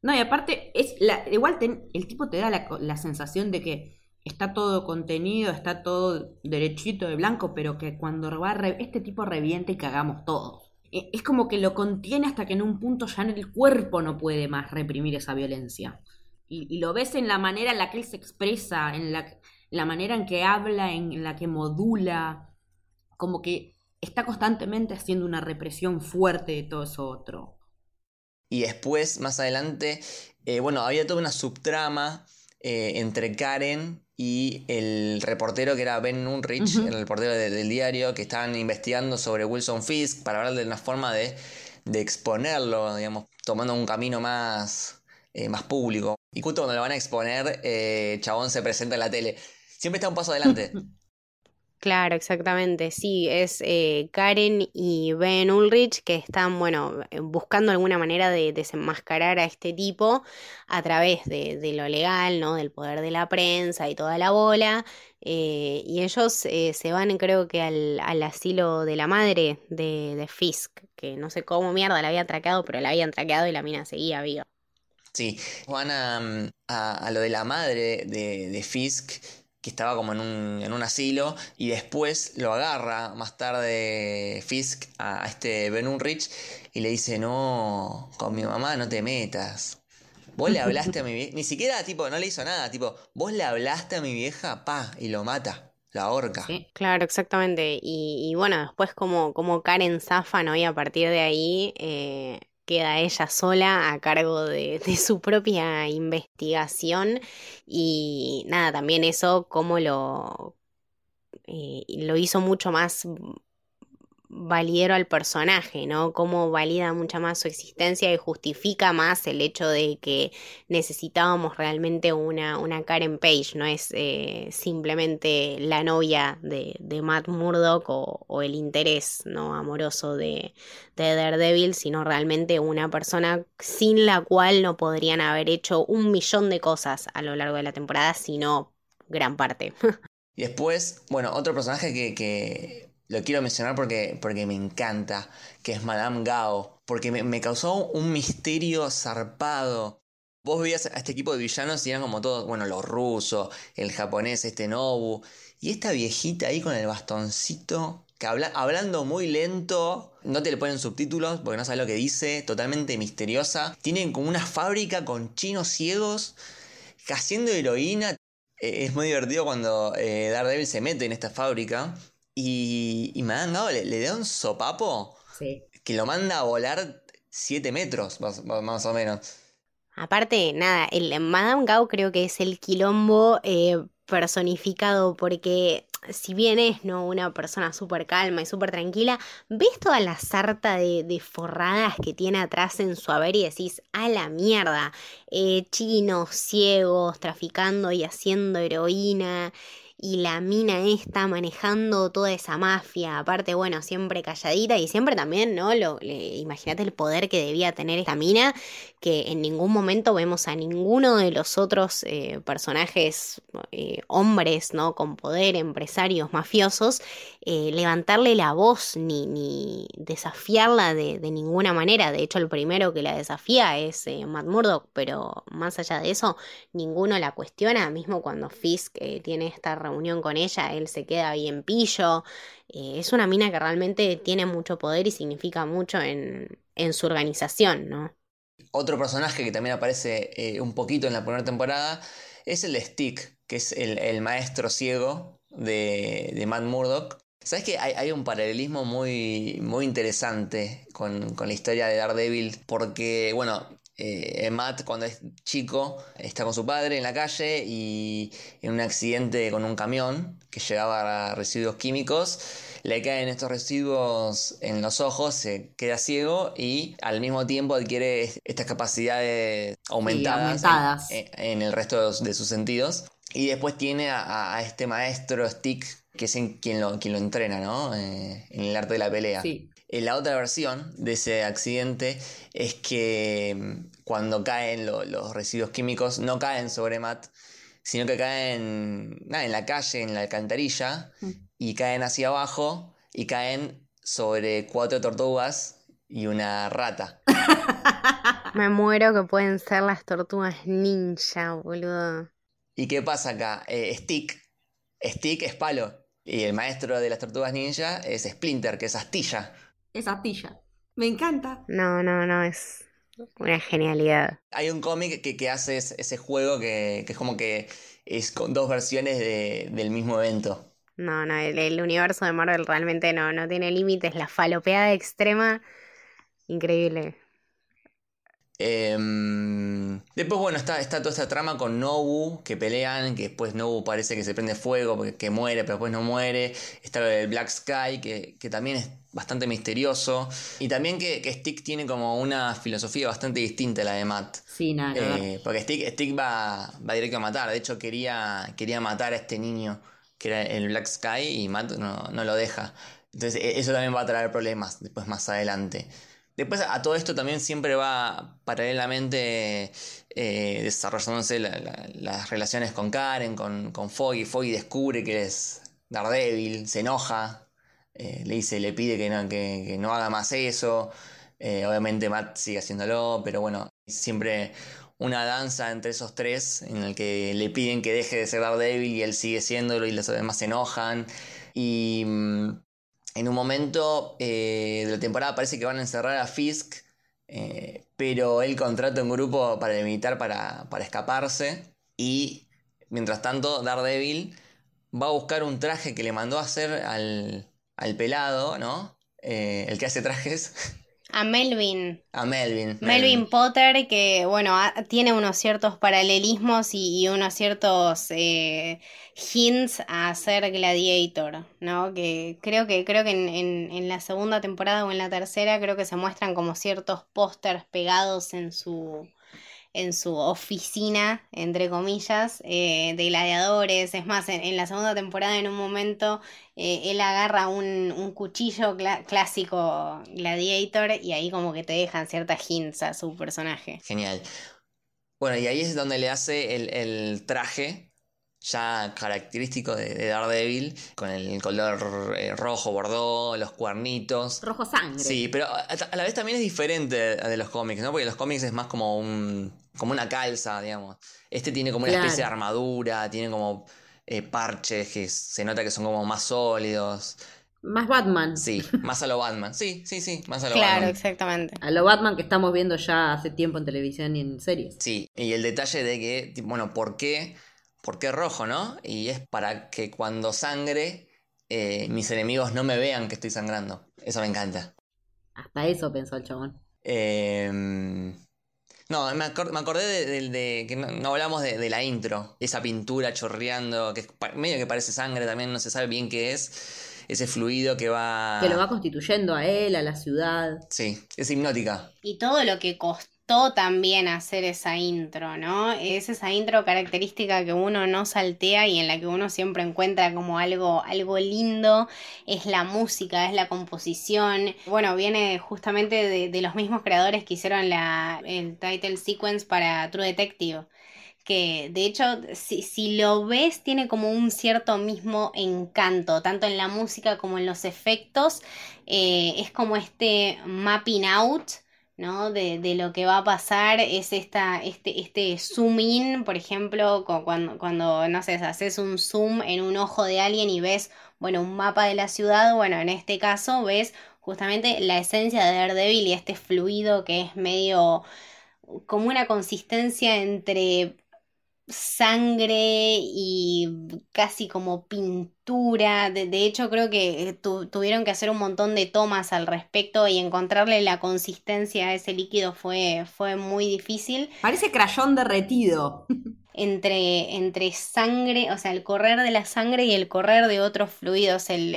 No, y aparte, es igual el tipo te da la, sensación de que está todo contenido, está todo derechito de blanco, pero que cuando va este tipo revienta y cagamos todos. E, es como que lo contiene hasta que en un punto ya el cuerpo no puede más reprimir esa violencia. Y, lo ves en la manera en la que él se expresa, en la, la manera en que habla, en, la que modula, como que está constantemente haciendo una represión fuerte de todo eso otro. Y después, más adelante, eh, bueno, había toda una subtrama eh, entre Karen y el reportero que era Ben Unrich, el reportero del diario, que estaban investigando sobre Wilson Fisk para hablar de una forma de, de exponerlo, digamos, tomando un camino más, eh, más público. Y justo cuando lo van a exponer, eh, Chabón se presenta en la tele. Siempre está un paso adelante. Claro, exactamente. Sí, es eh, Karen y Ben Ulrich que están, bueno, eh, buscando alguna manera de desenmascarar a este tipo a través de, lo legal, ¿no? Del poder de la prensa y toda la bola. y ellos se van, creo que al, asilo de la madre de, Fisk, que no sé cómo mierda la había traqueado, pero la habían traqueado y la mina seguía viva. Sí, van a, lo de la madre de, Fisk, que estaba como en un, en un, asilo, y después lo agarra más tarde Fisk a, este Ben Unrich y le dice, no, con mi mamá no te metas. Vos le hablaste a mi vieja, ni siquiera tipo, no le hizo nada, tipo, vos le hablaste a mi vieja, pa, y lo mata. La horca. Claro, exactamente. Y, bueno, después como, como Karen zafa, ¿no? Y a partir de ahí eh, queda ella sola a cargo de, su propia investigación. Y nada, también eso como lo, eh, lo hizo mucho más validero al personaje, ¿no? Cómo valida mucha más su existencia y justifica más el hecho de que necesitábamos realmente una, una Karen Page, no es eh, simplemente la novia de, de Matt Murdock o, el interés no amoroso de, de Daredevil, sino realmente una persona sin la cual no podrían haber hecho un millón de cosas a lo largo de la temporada, sino gran parte. Y después, bueno, otro personaje que, lo quiero mencionar porque, porque me encanta, que es Madame Gao, porque me, causó un misterio zarpado. Vos veías a este equipo de villanos y eran como todos, bueno, los rusos, el japonés, este Nobu, y esta viejita ahí con el bastoncito, que habla, hablando muy lento, no te le ponen subtítulos porque no sabes lo que dice, totalmente misteriosa. Tienen como una fábrica con chinos ciegos haciendo heroína. Eh, es muy divertido cuando eh, Daredevil se mete en esta fábrica y, y Madame Gao le, da un sopapo que lo manda a volar 7 metros, más, o menos. Aparte, nada, el Madame Gao creo que es el quilombo eh, personificado porque si bien es ¿no? una persona súper calma y súper tranquila, ves toda la sarta de, forradas que tiene atrás en su haber y decís, a la mierda, eh, chinos, ciegos, traficando y haciendo heroína y la mina está manejando toda esa mafia, aparte, bueno, siempre calladita y siempre también, ¿no? Lo, imagínate el poder que debía tener esta mina, que en ningún momento vemos a ninguno de los otros eh, personajes, eh, hombres, ¿no? Con poder, empresarios, mafiosos, eh, levantarle la voz ni, ni desafiarla de, de, ninguna manera. De hecho, el primero que la desafía es Matt Murdock, pero más allá de eso, ninguno la cuestiona, mismo cuando Fisk tiene esta reunión con ella, él se queda bien pillo. Eh, es una mina que realmente tiene mucho poder y significa mucho en, en su organización, ¿no? Otro personaje que también aparece eh, un poquito en la primera temporada es el Stick, que es el, maestro ciego de, de, Matt Murdock. ¿Sabes que hay, hay, un paralelismo muy, muy interesante con, con, la historia de Daredevil? Porque, bueno, eh, Matt cuando es chico está con su padre en la calle y en un accidente con un camión que llevaba residuos químicos le caen estos residuos en los ojos, se queda ciego y al mismo tiempo adquiere estas capacidades aumentadas, En, el resto de, sus sentidos. Y después tiene a, este maestro Stick, que es quien, lo, quien lo entrena, ¿no? Eh, en el arte de la pelea. Sí. En la otra versión de ese accidente es que mm, cuando caen los residuos químicos no caen sobre Matt, sino que caen en la calle, en la alcantarilla, mm. y caen hacia abajo y caen sobre cuatro tortugas y una rata. Me muero que pueden ser las tortugas ninja, boludo. ¿Y qué pasa acá? Eh, stick. Stick es palo. Y el maestro de las tortugas ninja es Splinter, que es astilla esa astilla. Me encanta. No, no, no, es una genialidad. Hay un cómic que, hace ese juego que, es como que es con dos versiones del mismo evento. No, no, el, universo de Marvel realmente no, no tiene límites. La falopeada extrema, increíble. Em, después, bueno, está, está toda esta trama con Nobu, que pelean, que después Nobu parece que se prende fuego, porque, que muere, pero después no muere. Está el Black Sky, que, que también es bastante misterioso. Y también que, Stick tiene como una filosofía bastante distinta a la de Matt. Sí, nada. Eh, porque Stick, Stick va, va, directo a matar. De hecho, quería, quería matar a este niño que era el Black Sky y Matt no, no lo deja. Entonces, e, eso también va a traer problemas después más adelante. Después a todo esto también siempre va paralelamente eh, desarrollándose las relaciones con Karen, con, con Foggy. Foggy descubre que es Daredevil, se enoja, eh, le dice, le pide que no, que, no haga más eso. Eh, obviamente Matt sigue haciéndolo, pero bueno, siempre una danza entre esos tres en el que le piden que deje de ser Daredevil y él sigue siéndolo y los demás se enojan. Y mm, en un momento eh, de la temporada parece que van a encerrar a Fisk, pero él contrata un grupo para evitar para, para escaparse. Y mientras tanto, Daredevil va a buscar un traje que le mandó a hacer al, al pelado, ¿no? Eh, el que hace trajes. A Melvin. A Melvin. Melvin, Potter, que bueno, tiene unos ciertos paralelismos y, unos ciertos eh, hints a ser Gladiator, ¿no? Que creo que, creo que en, en, la segunda temporada o en la tercera creo que se muestran como ciertos pósters pegados en su en su oficina, entre comillas, eh, de gladiadores. Es más, en, la segunda temporada, en un momento, eh, él agarra un, cuchillo clásico gladiator y ahí como que te dejan ciertas hints a su personaje. Genial. Bueno, y ahí es donde le hace el, traje ya característico de, Daredevil, con el color eh, rojo, bordó, los cuernitos. Rojo sangre. Sí, pero a, a, la vez también es diferente de los cómics, ¿no? Porque los cómics es más como un como una calza, digamos. Este tiene como una especie de armadura, tiene como eh, parches que se nota que son como más sólidos. Más Batman. Sí, más a lo Batman. Sí, sí, sí, más a lo Batman. Claro, exactamente. A lo Batman que estamos viendo ya hace tiempo en televisión y en series. Sí, y el detalle de que, bueno, ¿por qué? ¿Por qué rojo, no? Y es para que cuando sangre, eh, mis enemigos no me vean que estoy sangrando. Eso me encanta. Hasta eso pensó el chabón. Eh, no, me, acordé de, que no, hablamos de, la intro, esa pintura chorreando, que medio que parece sangre también, no se sabe bien qué es, ese fluido que va... Que lo va constituyendo a él, a la ciudad. Sí, es hipnótica. Y todo lo que costó también hacer esa intro, ¿no? Es esa intro característica que uno no saltea y en la que uno siempre encuentra como algo, algo lindo, es la música, es la composición. Bueno, viene justamente de, los mismos creadores que hicieron la, el title sequence para True Detective que de hecho si, lo ves tiene como un cierto mismo encanto, tanto en la música como en los efectos, eh, es como este mapping out ¿no? De, de, lo que va a pasar es esta, este, este zoom in, por ejemplo, cuando, cuando, no sé, haces un zoom en un ojo de alguien y ves, bueno, un mapa de la ciudad, bueno, en este caso ves justamente la esencia de Daredevil y este fluido que es medio como una consistencia entre sangre y casi como pintura. De, hecho, creo que eh, tuvieron que hacer un montón de tomas al respecto y encontrarle la consistencia a ese líquido fue, fue muy difícil. Parece crayón derretido. Entre, entre sangre, o sea, el correr de la sangre y el correr de otros fluidos. El,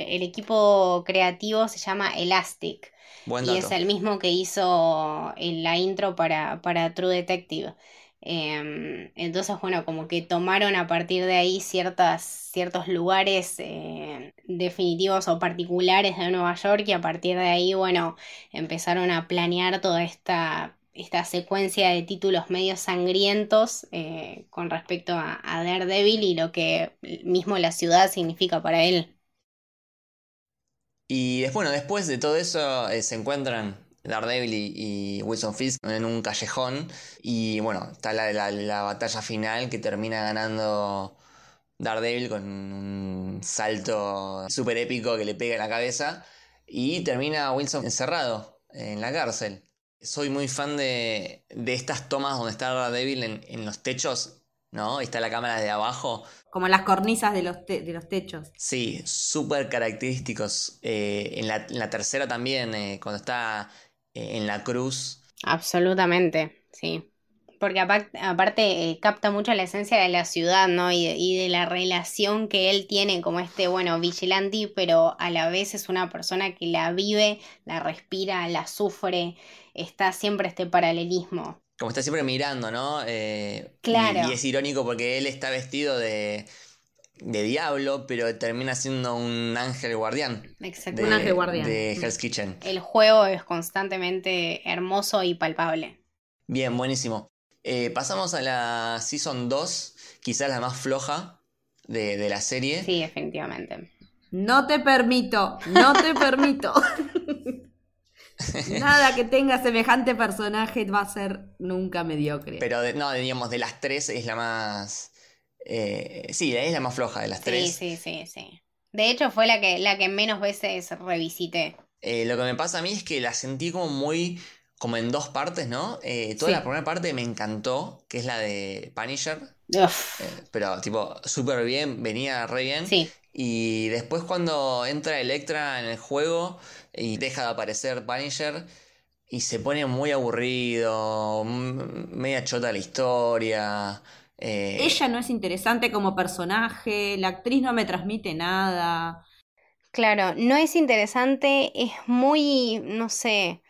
equipo creativo se llama Elastic. y es el mismo que hizo en la intro para, para True Detective. Em, entonces, bueno, como que tomaron a partir de ahí ciertas, ciertos lugares eh, definitivos o particulares de Nueva York y a partir de ahí, bueno, empezaron a planear toda esta, esta secuencia de títulos medio sangrientos eh, con respecto a, Daredevil y lo que mismo la ciudad significa para él. Y bueno, después de todo eso eh, se encuentran Daredevil y, Wilson Fisk en un callejón. Y bueno, está la, la, batalla final que termina ganando Daredevil con un salto súper épico que le pega en la cabeza. Y termina Wilson encerrado en la cárcel. Soy muy fan de, de estas tomas donde está Daredevil en, en los techos ¿no? Está la cámara de abajo. Como las cornisas de los, de los techos. Sí, súper característicos. Eh, en, la, en, la, tercera también, eh, cuando está en la cruz. Absolutamente, sí. Porque aparte, eh, capta mucho la esencia de la ciudad, ¿no? Y de, la relación que él tiene como este, bueno, vigilante, pero a la vez es una persona que la vive, la respira, la sufre, está siempre este paralelismo. Como está siempre mirando, ¿no? Eh, claro. y es irónico porque él está vestido de, de diablo, pero termina siendo un ángel guardián. Exacto. un ángel guardián. De Hell's Kitchen. El juego es constantemente hermoso y palpable. Bien, buenísimo. Eh, pasamos a la Season 2, quizás la más floja de, de la serie. Sí, definitivamente. No te permito, no te permito. Nada que tenga semejante personaje va a ser nunca mediocre. Pero no, digamos, de las tres es la más eh, sí, es la más floja de las tres. Sí, sí, sí, De hecho, fue la que, la que menos veces revisité. Eh, lo que me pasa a mí es que la sentí como muy. como en dos partes, ¿no? Eh, toda la primera parte me encantó, que es la de Punisher. pero, tipo, súper bien, venía re bien. Sí. Y después cuando entra Electra en el juego y deja de aparecer Punisher y se pone muy aburrido, media chota la historia. Eh, Ella no es interesante como personaje, la actriz no me transmite nada. Claro, no es interesante, es muy, no sé,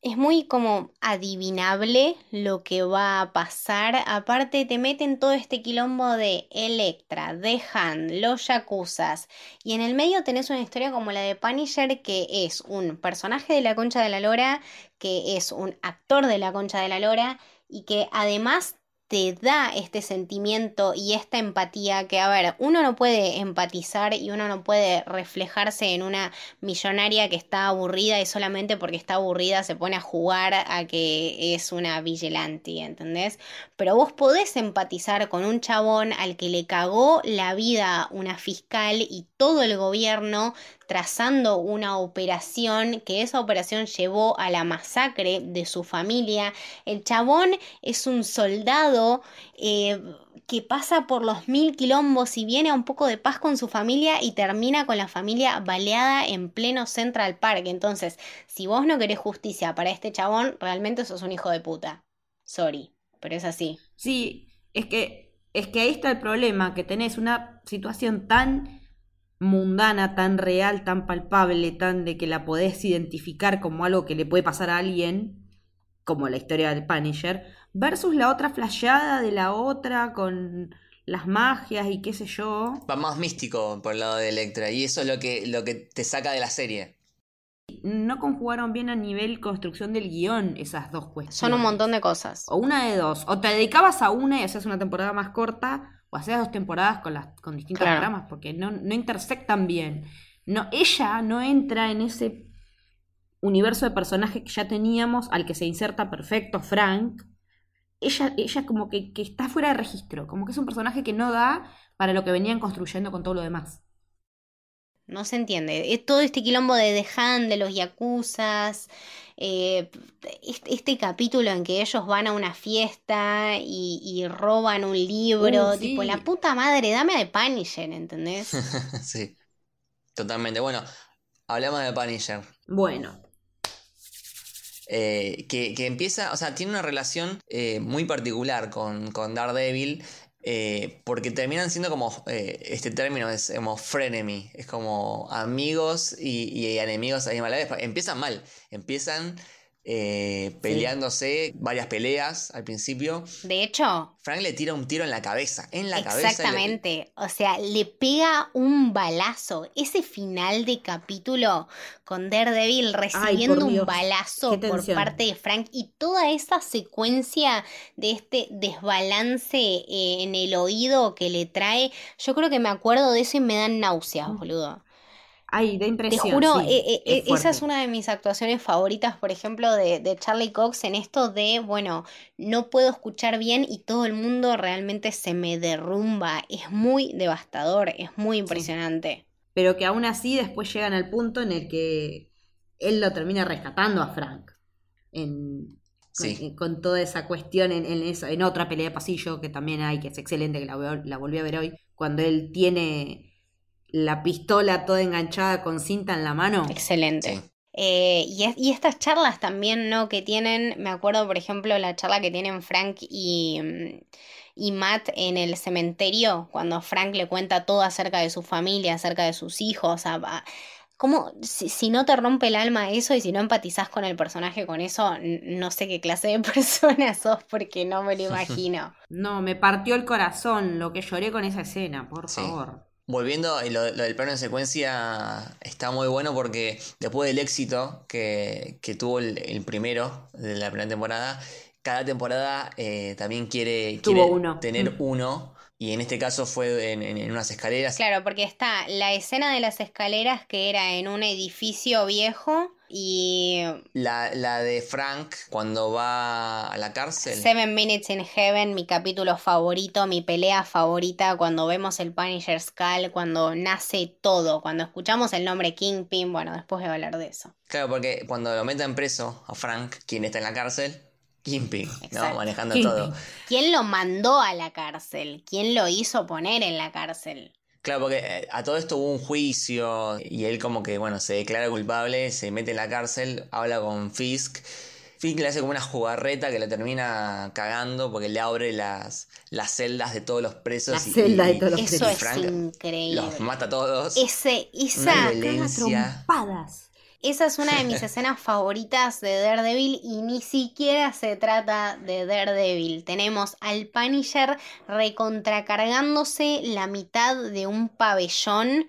es muy como adivinable lo que va a pasar. Aparte te meten todo este quilombo de Electra, de Han, los Yakuzas. Y en el medio tenés una historia como la de Punisher que es un personaje de la Concha de la Lora, que es un actor de la Concha de la Lora y que además te da este sentimiento y esta empatía que, a ver, uno no puede empatizar y uno no puede reflejarse en una millonaria que está aburrida y solamente porque está aburrida se pone a jugar a que es una vigilante, ¿entendés? Pero vos podés empatizar con un chabón al que le cagó la vida una fiscal y todo el gobierno trazando una operación, que esa operación llevó a la masacre de su familia. El chabón es un soldado eh, que pasa por los mil quilombos y viene a un poco de paz con su familia y termina con la familia baleada en pleno Central Park. Entonces, si vos no querés justicia para este chabón, realmente sos un hijo de puta. Sorry, pero es así. Sí, es que, es que ahí está el problema, que tenés una situación tan mundana, tan real, tan palpable, tan de que la podés identificar como algo que le puede pasar a alguien, como la historia del Punisher, versus la otra flasheada de la otra con las magias y qué sé yo. Va más místico por el lado de Electra, y eso es lo que, lo que te saca de la serie. No conjugaron bien a nivel construcción del guion esas dos cuestiones. Son un montón de cosas. O una de dos. O te dedicabas a una y hacías una temporada más corta, o hacías dos temporadas con, las, con distintos dramas porque no, no intersectan bien. No, ella no entra en ese universo de personajes que ya teníamos, al que se inserta perfecto Frank. Ella, ella como que, que está fuera de registro, como que es un personaje que no da para lo que venían construyendo con todo lo demás. No se entiende. Es todo este quilombo de Dejan, de los yakuzas, eh, este, capítulo en que ellos van a una fiesta y, roban un libro, uh, tipo, la puta madre, dame de Punisher, ¿entendés? sí, totalmente. Bueno, hablamos de Punisher. Bueno. Eh, que, empieza, o sea, tiene una relación eh, muy particular con, con Daredevil eh, porque terminan siendo como, eh, este término es como frenemy, es como amigos y, enemigos a la vez. Empiezan mal, empiezan eh, peleándose, varias peleas al principio. De hecho, Frank le tira un tiro en la cabeza, en la cabeza. Exactamente, o sea, le pega un balazo. Ese final de capítulo con Daredevil recibiendo un balazo por parte de Frank y toda esa secuencia de este desbalance eh, en el oído que le trae, yo creo que me acuerdo de eso y me dan náuseas, boludo. Ay, da impresión. Te juro, eh, eh, esa es una de mis actuaciones favoritas, por ejemplo, de, de, Charlie Cox en esto de, bueno, no puedo escuchar bien y todo el mundo realmente se me derrumba. Es muy devastador, es muy impresionante. Pero que aún así después llegan al punto en el que él lo termina rescatando a Frank. En, con, toda esa cuestión en, en, en otra pelea de pasillo que también hay, que es excelente, que la, la volví a ver hoy, cuando él tiene la pistola toda enganchada con cinta en la mano. Excelente. Eh, y, estas charlas también, ¿no? Que tienen, me acuerdo, por ejemplo, la charla que tienen Frank y, mm, y Matt en el cementerio, cuando Frank le cuenta todo acerca de su familia, acerca de sus hijos. A, ¿Cómo, si, no te rompe el alma eso y si no empatizás con el personaje con eso, no sé qué clase de persona sos porque no me lo imagino. no, me partió el corazón lo que lloré con esa escena, por favor. Volviendo, lo, lo, del plano de secuencia está muy bueno porque después del éxito que, tuvo el, primero de la primera temporada, cada temporada eh, también quiere, tener mm. uno. Y en este caso fue en, en, unas escaleras. Claro, porque está la escena de las escaleras que era en un edificio viejo y. La, la, de Frank cuando va a la cárcel. Seven Minutes in Heaven, mi capítulo favorito, mi pelea favorita, cuando vemos el Punisher Skull, cuando nace todo, cuando escuchamos el nombre Kingpin, bueno, después voy a hablar de eso. Claro, porque cuando lo meten preso a Frank, quien está en la cárcel, Kingpin, ¿no? Manejando todo. ¿Quién lo mandó a la cárcel? ¿Quién lo hizo poner en la cárcel? Claro, porque eh, a todo esto hubo un juicio y él como que, bueno, se declara culpable, se mete en la cárcel, habla con Fisk. Fisk le hace como una jugarreta que le termina cagando porque le abre las, las celdas de todos los presos. Las celdas de todos los Eso presos. es increíble. Los mata a todos. Ese, esa. Trompadas. Esa es una de mis escenas favoritas de Daredevil y ni siquiera se trata de Daredevil. Tenemos al Punisher recontracargándose la mitad de un pabellón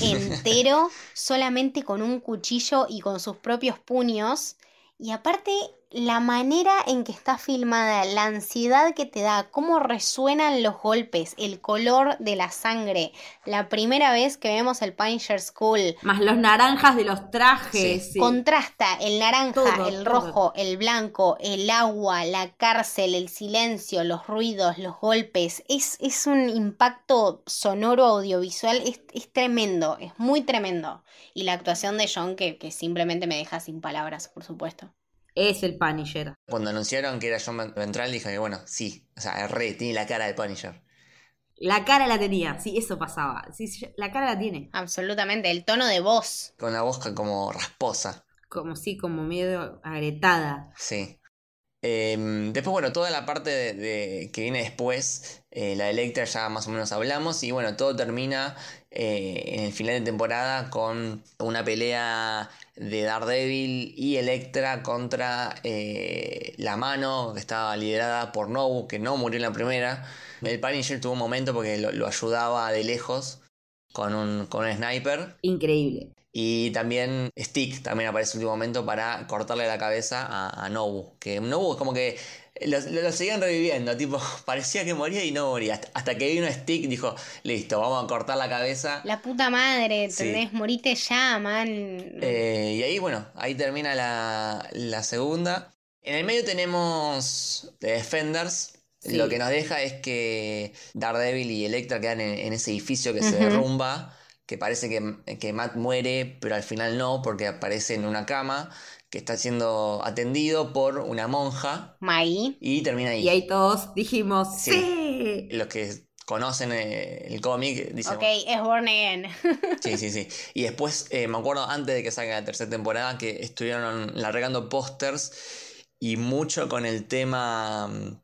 entero solamente con un cuchillo y con sus propios puños. Y aparte, la manera en que está filmada, la ansiedad que te da, cómo resuenan los golpes, el color de la sangre. La primera vez que vemos el Punisher School, Más los naranjas de los trajes. sí. contrasta el naranja, Todo, el todo. rojo, el blanco, el agua, la cárcel, el silencio, los ruidos, los golpes. Es, es un impacto sonoro audiovisual, es, es tremendo, es muy tremendo. Y la actuación de John que, que simplemente me deja sin palabras, por supuesto. Es el Punisher. Cuando anunciaron que era John Ventral, dije que bueno, sí, o sea, es re, tiene la cara de Punisher. La cara la tenía, sí, eso pasaba. Sí, sí, la cara la tiene. Absolutamente, el tono de voz. Con la voz como rasposa. Como sí, como medio agrietada. Sí. Em, después, bueno, toda la parte de, de- que viene después, eh, la de Electra ya más o menos hablamos. Y bueno, todo termina eh, en el final de temporada con una pelea de Daredevil y Electra contra eh, la mano que estaba liderada por Nobu, que no murió en la primera. El Punisher tuvo un momento porque lo, lo ayudaba de lejos con un, con un sniper. Increíble. Y también Stick también aparece en el último momento para cortarle la cabeza a, a Nobu. Que Nobu es como que lo, lo- lo seguían reviviendo, tipo, parecía que moría y no moría. Hasta, hasta que vino Stick y dijo, listo, vamos a cortar la cabeza. La puta madre, Sí. ¿entendés? Morite ya, man. Eh, y ahí, bueno, ahí termina la, la segunda. En el medio tenemos The Defenders. Sí. Lo que nos deja es que Daredevil y Electra quedan en, en ese edificio que se derrumba. Que parece que, que Matt muere, pero al final no, porque aparece en una cama que está siendo atendido por una monja. Maggie. Y termina ahí. Y ahí todos dijimos, Sí. ¡sí! Los que conocen eh, el cómic dicen, Ok, es Born Again. Sí, sí, sí. Y después, eh, me acuerdo antes de que salga la tercera temporada, que estuvieron largando pósters y mucho con el tema mm,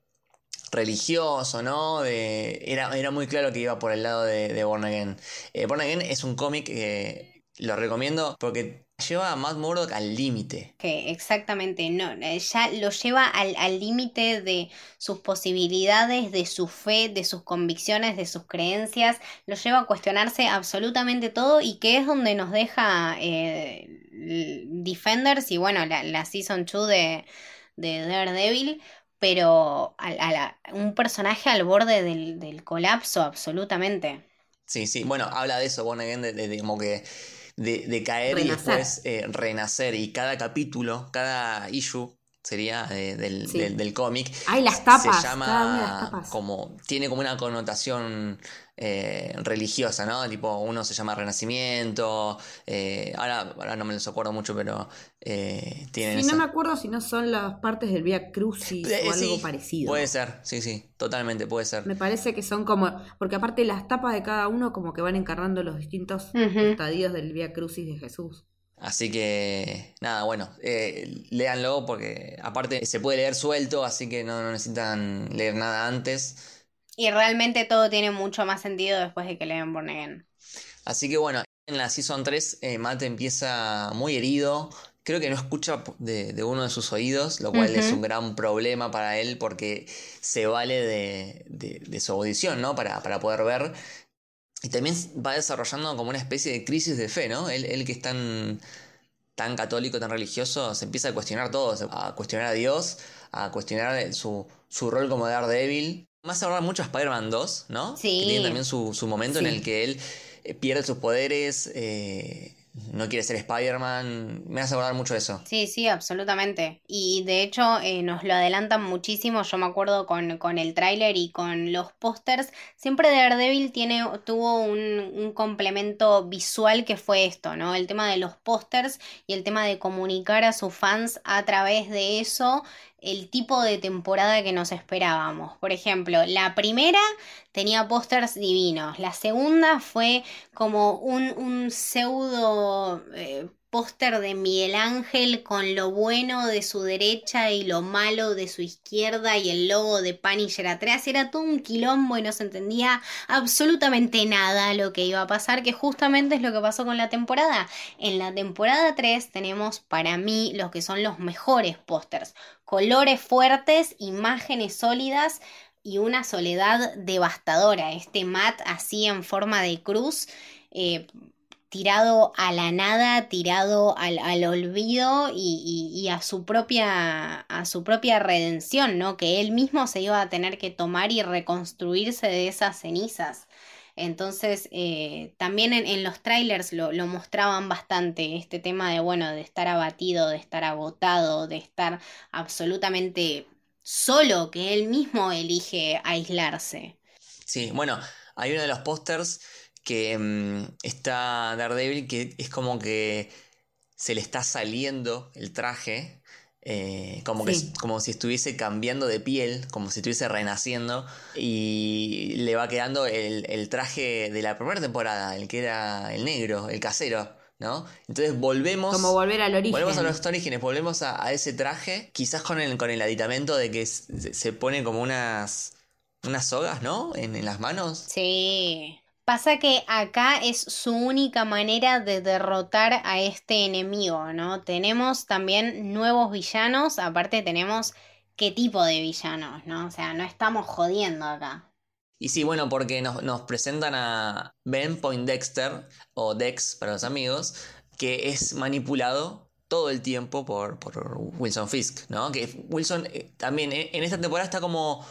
religioso, ¿no? De, era, era muy claro que iba por el lado de, de Born Again. Eh, Born Again es un cómic que lo recomiendo porque lleva a Matt Murdock al límite. Que exactamente, no, eh, ya lo lleva al al límite de sus posibilidades, de su fe, de sus convicciones, de sus creencias, lo lleva a cuestionarse absolutamente todo y que es donde nos deja eh, Defenders y bueno, la, la Season 2 de, de Daredevil, pero a, a la- un personaje al borde del, del colapso absolutamente. Sí, sí. Bueno, habla de eso, de, de- de como que. De, de caer y después eh, renacer. Y cada capítulo, cada issue sería eh, del, Sí. del, del cómic. Ay, las tapas, Se las llama tapas. como. Tiene como una connotación eh, religiosa, ¿no? Tipo, uno se llama Renacimiento. eh, ahora, ahora no me los acuerdo mucho, pero eh, tienen Sí, no me acuerdo si no son las partes del Via Crucis Eh, o algo parecido. Puede ser, sí, sí, totalmente puede ser. Me parece que son como. Porque aparte las tapas de cada uno, como que van encarnando los distintos Ujú. estadios del Via Crucis de Jesús. Así que, nada, bueno, eh, léanlo porque aparte se puede leer suelto, así que no, no necesitan leer nada antes. Y realmente todo tiene mucho más sentido después de que leen Born Again. Así que bueno, en la Season 3 eh, Matt empieza muy herido. Creo que no escucha de, de uno de sus oídos, lo cual es un gran problema para él porque se vale de, de- de su audición, ¿no? Para, para poder ver. Y también va desarrollando como una especie de crisis de fe, ¿no? Él, él que es tan, tan católico, tan religioso, se empieza a cuestionar todo, a cuestionar a Dios, a cuestionar su, su rol como Daredevil. Hace acordar mucho a Spider-Man 2, ¿no? Sí. Que tiene también su, su momento Sí. en el que él eh, pierde sus poderes, eh, no quiere ser Spider-Man. Me hace acordar mucho eso. Sí, sí, absolutamente. Y de hecho eh, nos lo adelantan muchísimo. Yo me acuerdo con, con el tráiler y con los pósters. Siempre Daredevil tiene, tuvo un, un complemento visual que fue esto, ¿no? El tema de los pósters y el tema de comunicar a sus fans a través de eso. El tipo de temporada que nos esperábamos. Por ejemplo, la primera tenía pósters divinos, la segunda fue como un, un pseudo eh, póster de Miguel Ángel con lo bueno de su derecha y lo malo de su izquierda y el logo de Punisher atrás. Era todo un quilombo y no se entendía absolutamente nada lo que iba a pasar, que justamente es lo que pasó con la temporada. En la temporada 3 tenemos para mí los que son los mejores pósters. Colores fuertes, imágenes sólidas y una soledad devastadora. Este mat así en forma de cruz. Eh, tirado a la nada, tirado al, olvido y, a su propia a su propia redención, ¿no? Que él mismo se iba a tener que tomar y reconstruirse de esas cenizas. Entonces, eh, también en, los trailers lo, lo, mostraban bastante, este tema de, bueno, de estar abatido, de estar agotado, de estar absolutamente solo, que él mismo elige aislarse. Sí, bueno, hay uno de los pósters que mm, está Daredevil que es como que se le está saliendo el traje, eh, como, que, como si estuviese cambiando de piel, como si estuviese renaciendo, y le va quedando el, traje de la primera temporada, el que era el negro, el casero. ¿no? Entonces volvemos. Como volver al origen. Volvemos a los orígenes, volvemos a, ese traje, quizás con el, con el aditamento de que se, pone como unas, unas sogas, ¿no? En, en las manos. Sí. Pasa que acá es su única manera de derrotar a este enemigo, ¿no? Tenemos también nuevos villanos, aparte tenemos qué tipo de villanos, ¿no? O sea, no estamos jodiendo acá. Y sí, bueno, porque nos, presentan a Ben Poindexter, o Dex para los amigos, que es manipulado todo el tiempo por, por Wilson Fisk, ¿no? Que Wilson eh, también eh, en esta temporada está como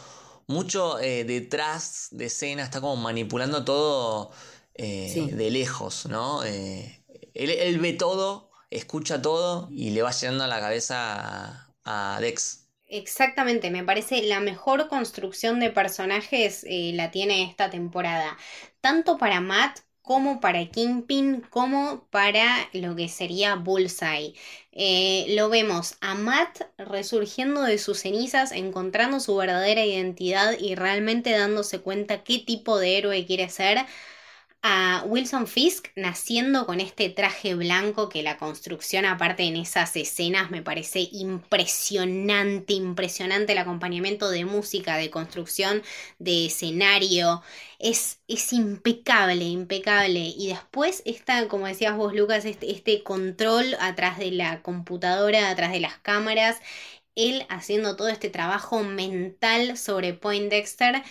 mucho eh, detrás de escena, está como manipulando todo eh, de lejos, ¿no? Eh, él, ve todo, escucha todo y le va llenando a la cabeza a, Dex. Exactamente, me parece la mejor construcción de personajes la tiene esta temporada. Tanto para Matt como para Kingpin, como para lo que sería Bullseye. Eh, lo vemos a Matt resurgiendo de sus cenizas, encontrando su verdadera identidad y realmente dándose cuenta qué tipo de héroe quiere ser a Wilson Fisk naciendo con este traje blanco que la construcción aparte en esas escenas me parece impresionante, impresionante el acompañamiento de música, de construcción, de escenario, es, es impecable, impecable. Y después está, como decías vos Lucas, este, este control atrás de la computadora, atrás de las cámaras, él haciendo todo este trabajo mental sobre Poindexter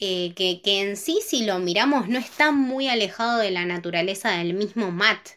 eh, que, en sí, si lo miramos, no está muy alejado de la naturaleza del mismo Matt.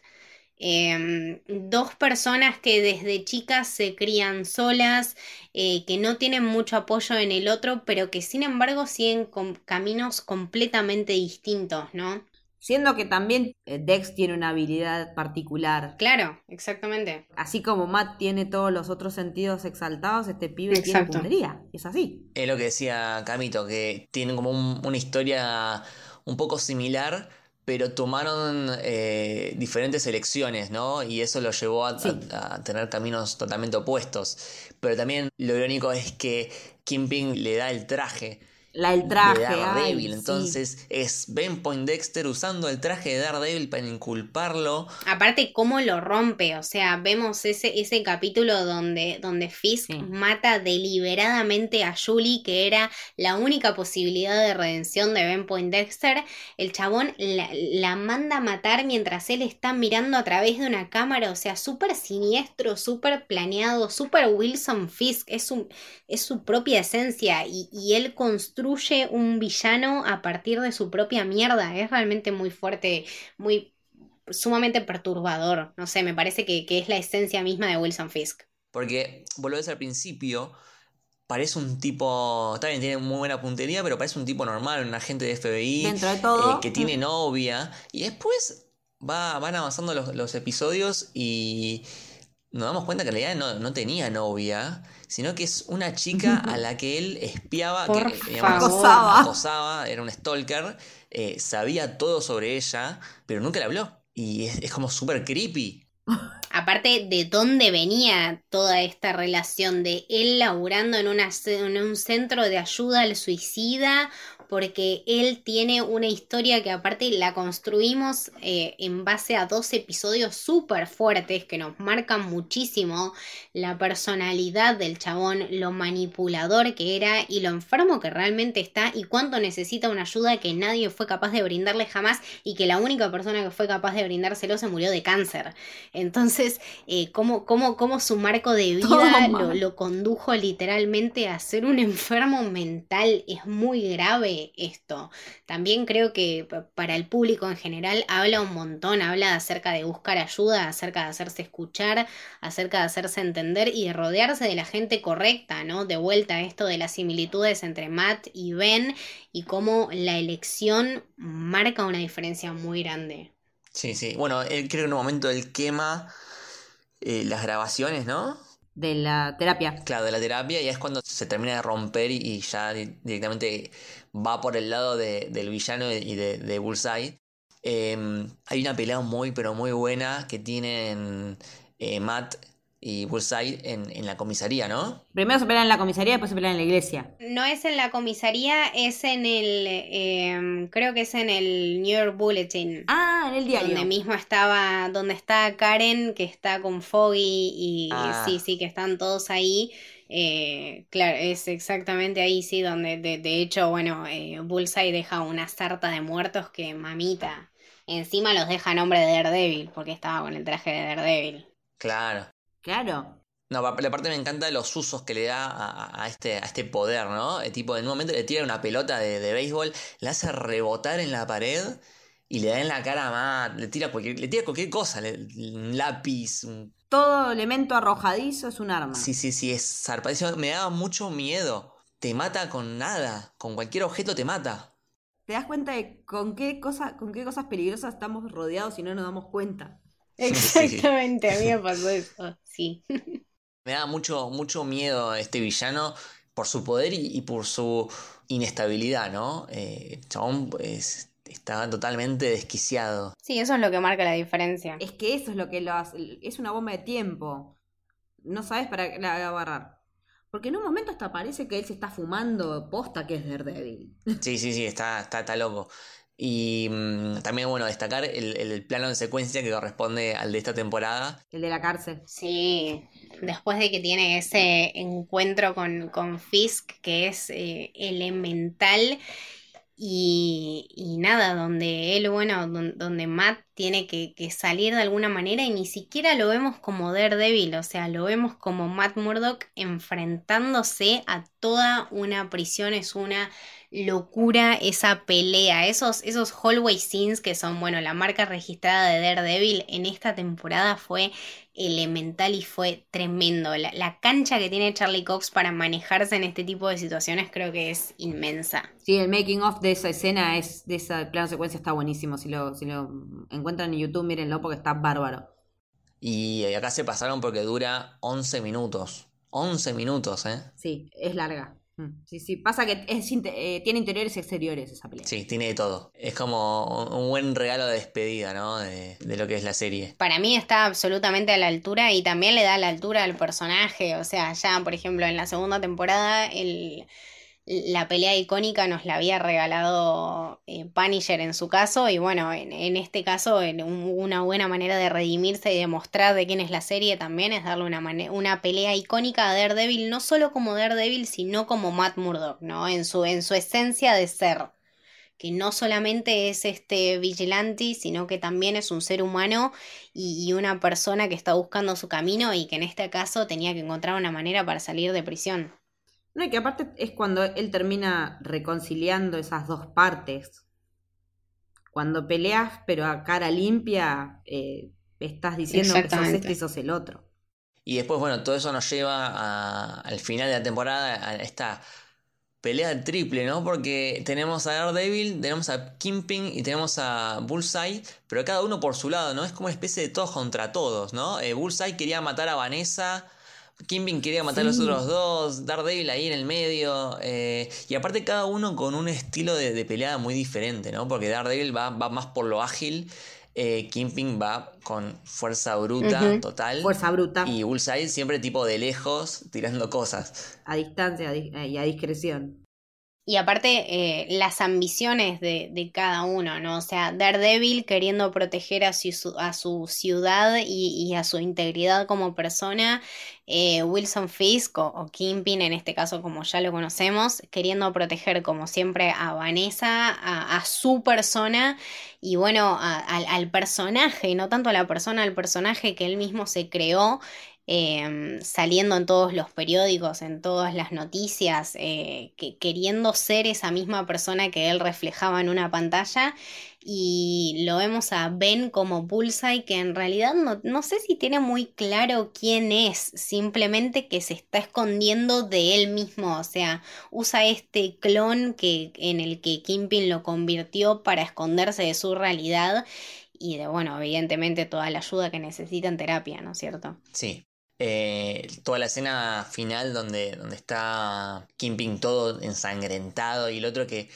Em, dos personas que desde chicas se crían solas, eh, que no tienen mucho apoyo en el otro, pero que sin embargo siguen caminos completamente distintos, ¿no? Siendo que también eh, Dex tiene una habilidad particular. Claro, exactamente. Así como Matt tiene todos los otros sentidos exaltados, este pibe tiene puntería. Es así. Es lo que decía Camito, que tienen como una historia un poco similar, pero tomaron eh, diferentes elecciones, ¿no? Y eso lo llevó a, tener caminos totalmente opuestos. Pero también lo irónico es que Kingpin le da el traje la, el traje. De Daredevil. Entonces es Ben Poindexter usando el traje de Daredevil para inculparlo. Aparte, cómo lo rompe. O sea, vemos ese, ese capítulo donde, donde Fisk mata deliberadamente a Julie, que era la única posibilidad de redención de Ben Poindexter. El chabón la, manda a matar mientras él está mirando a través de una cámara. O sea, súper siniestro, súper planeado, súper Wilson Fisk. Es, un, es su propia esencia y, y él construye un villano a partir de su propia mierda. Es realmente muy fuerte, muy sumamente perturbador. No sé, me parece que, es la esencia misma de Wilson Fisk. Porque, volvés al principio, parece un tipo. También tiene muy buena puntería, pero parece un tipo normal, un agente de FBI. Dentro de todo. Eh, que tiene novia. Y después va, van avanzando los, episodios y nos damos cuenta que en realidad no, no tenía novia sino que es una chica a la que él espiaba, que acosaba. era un stalker, eh, sabía todo sobre ella, pero nunca le habló. Y es, como súper creepy. aparte de dónde venía toda esta relación de él laburando en, una, en un centro de ayuda al suicida porque él tiene una historia que aparte la construimos eh, en base a dos episodios súper fuertes que nos marcan muchísimo la personalidad del chabón, lo manipulador que era y lo enfermo que realmente está y cuánto necesita una ayuda que nadie fue capaz de brindarle jamás y que la única persona que fue capaz de brindárselo se murió de cáncer. Entonces, eh, cómo, cómo, cómo, su marco de vida lo, lo condujo literalmente a ser un enfermo mental es muy grave esto. También creo que para el público en general habla un montón, habla acerca de buscar ayuda, acerca de hacerse escuchar, acerca de hacerse entender y de rodearse de la gente correcta, ¿no? De vuelta a esto de las similitudes entre Matt y Ben y cómo la elección marca una diferencia muy grande. Sí, sí. Bueno, él creo que en un momento él quema eh, las grabaciones, ¿no? de la terapia. Claro, de la terapia y es cuando se termina de romper y, ya directamente va por el lado del villano y de, de Bullseye. Em, hay una pelea muy, pero muy buena que tienen eh, Matt y Bullseye en, en, la comisaría, ¿no? Primero se pelean en la comisaría, después se pelean en la iglesia. No es en la comisaría, es en el. Em, creo que es en el New York Bulletin. Ah, en el diario. Donde mismo estaba. Donde está Karen, que está con Foggy y. Ah. Sí, sí, que están todos ahí. Eh, claro, es exactamente ahí, sí, donde de, de hecho, bueno, eh, Bullseye deja una sarta de muertos que mamita. Encima los deja nombre de Daredevil, porque estaba con el traje de Daredevil. Claro. Claro. No, la parte me encanta de los usos que le da a, este, a este poder, ¿no? El tipo, en un momento le tira una pelota de, de béisbol, la hace rebotar en la pared y le da en la cara más. Le tira cualquier, le tira cualquier cosa, un lápiz. Todo elemento arrojadizo es un arma. Sí, sí, sí, es zarpadísimo. Me daba mucho miedo. Te mata con nada. Con cualquier objeto te mata. ¿Te das cuenta de con qué, cosa, con qué cosas peligrosas estamos rodeados y no nos damos cuenta? Exactamente, a mí me pasó eso, sí. Me da mucho, mucho miedo este villano por su poder y, por su inestabilidad, ¿no? Eh, chabón pues, está totalmente desquiciado. Sí, eso es lo que marca la diferencia. Es que eso es lo que lo hace. Es una bomba de tiempo. No sabes para qué la agarrar. Porque en un momento hasta parece que él se está fumando posta que es Daredevil. Sí, sí, sí, está, está, está loco. Y mm, también, bueno, destacar el, plano de secuencia que corresponde al de esta temporada. El de la cárcel. Sí, después de que tiene ese encuentro con, con Fisk, que es eh, elemental. Y, y, nada, donde él, bueno, donde, Matt tiene que, que, salir de alguna manera y ni siquiera lo vemos como Daredevil, o sea, lo vemos como Matt Murdock enfrentándose a toda una prisión, es una locura esa pelea, esos, esos hallway scenes que son, bueno, la marca registrada de Daredevil en esta temporada fue elemental y fue tremendo. La, cancha que tiene Charlie Cox para manejarse en este tipo de situaciones creo que es inmensa. Sí, el making of de esa escena, es, de esa plano secuencia está buenísimo. Si lo, si lo encuentran en YouTube, mírenlo porque está bárbaro. Y acá se pasaron porque dura 11 minutos. 11 minutos, ¿eh? Sí, es larga. Mm, sí, sí, pasa que es, eh, tiene interiores y exteriores esa pelea. Sí, tiene de todo. Es como un buen regalo de despedida, ¿no? De, de, lo que es la serie. Para mí está absolutamente a la altura y también le da la altura al personaje. O sea, ya, por ejemplo, en la segunda temporada, el la pelea icónica nos la había regalado eh, Punisher en su caso y bueno, en, este caso una buena manera de redimirse y demostrar de quién es la serie también es darle una, una pelea icónica a Daredevil, no solo como Daredevil, sino como Matt Murdock, ¿no? En su, en su esencia de ser, que no solamente es este vigilante, sino que también es un ser humano y una persona que está buscando su camino y que en este caso tenía que encontrar una manera para salir de prisión. No, y que aparte es cuando él termina reconciliando esas dos partes. Cuando peleas, pero a cara limpia, eh, estás diciendo que sos este y sos el otro. Y después, bueno, todo eso nos lleva al final de la temporada, a esta pelea triple, ¿no? Porque tenemos a Daredevil, tenemos a Kingpin y tenemos a Bullseye, pero cada uno por su lado, ¿no? Es como una especie de todos contra todos, ¿no? Eh, Bullseye quería matar a Vanessa Kimping quería matar a los otros dos, Daredevil ahí en el medio. Eh, y aparte cada uno con un estilo de, pelea muy diferente, ¿no? Porque Daredevil va, va más por lo ágil eh, Kimping va con fuerza bruta, total. Fuerza bruta. Y Bullseye siempre tipo de lejos, tirando cosas. A distancia y a discreción. Y aparte, eh, las ambiciones de, de, cada uno, ¿no? O sea, Daredevil queriendo proteger a su, a su ciudad y, y, a su integridad como persona. Eh, Wilson Fisk o, o, Kingpin, en este caso, como ya lo conocemos, queriendo proteger, como siempre, a Vanessa, a, a su persona y, bueno, al personaje, no tanto a la persona, al personaje que él mismo se creó. Em, saliendo en todos los periódicos, en todas las noticias, eh, que, queriendo ser esa misma persona que él reflejaba en una pantalla. Y lo vemos a Ben como Bullseye, que en realidad no, no sé si tiene muy claro quién es, simplemente que se está escondiendo de él mismo. O sea, usa este clon que, en el que Kimpin lo convirtió para esconderse de su realidad y de, bueno, evidentemente toda la ayuda que necesita en terapia, ¿no es cierto? Sí, eh, toda la escena final donde, donde está Kimping todo ensangrentado y el otro que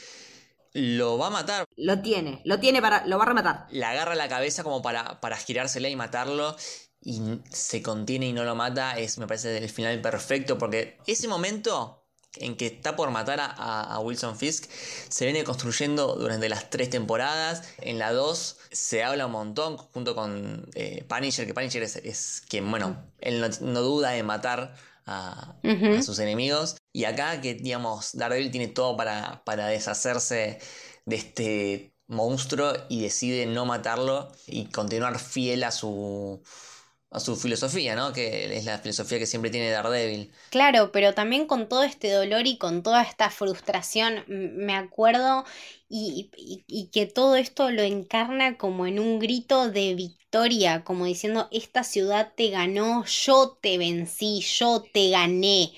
lo va a matar. Lo tiene, lo tiene para. lo va a rematar. Le agarra la cabeza como para, para girársela y matarlo. Y se contiene y no lo mata. Es, me parece, el final perfecto. Porque ese momento en que está por matar a, Wilson Fisk se viene construyendo durante las tres temporadas. En la 2 se habla un montón junto con eh, Punisher, que Punisher es, quien, bueno, él no, duda de matar a, sus enemigos. Y acá que, digamos, Daredevil tiene todo para, para deshacerse de este monstruo y decide no matarlo y continuar fiel a su a su filosofía, ¿no? Que es la filosofía que siempre tiene Daredevil. Claro, pero también con todo este dolor y con toda esta frustración, me acuerdo y, y, que todo esto lo encarna como en un grito de victoria, como diciendo, esta ciudad te ganó, yo te vencí, yo te gané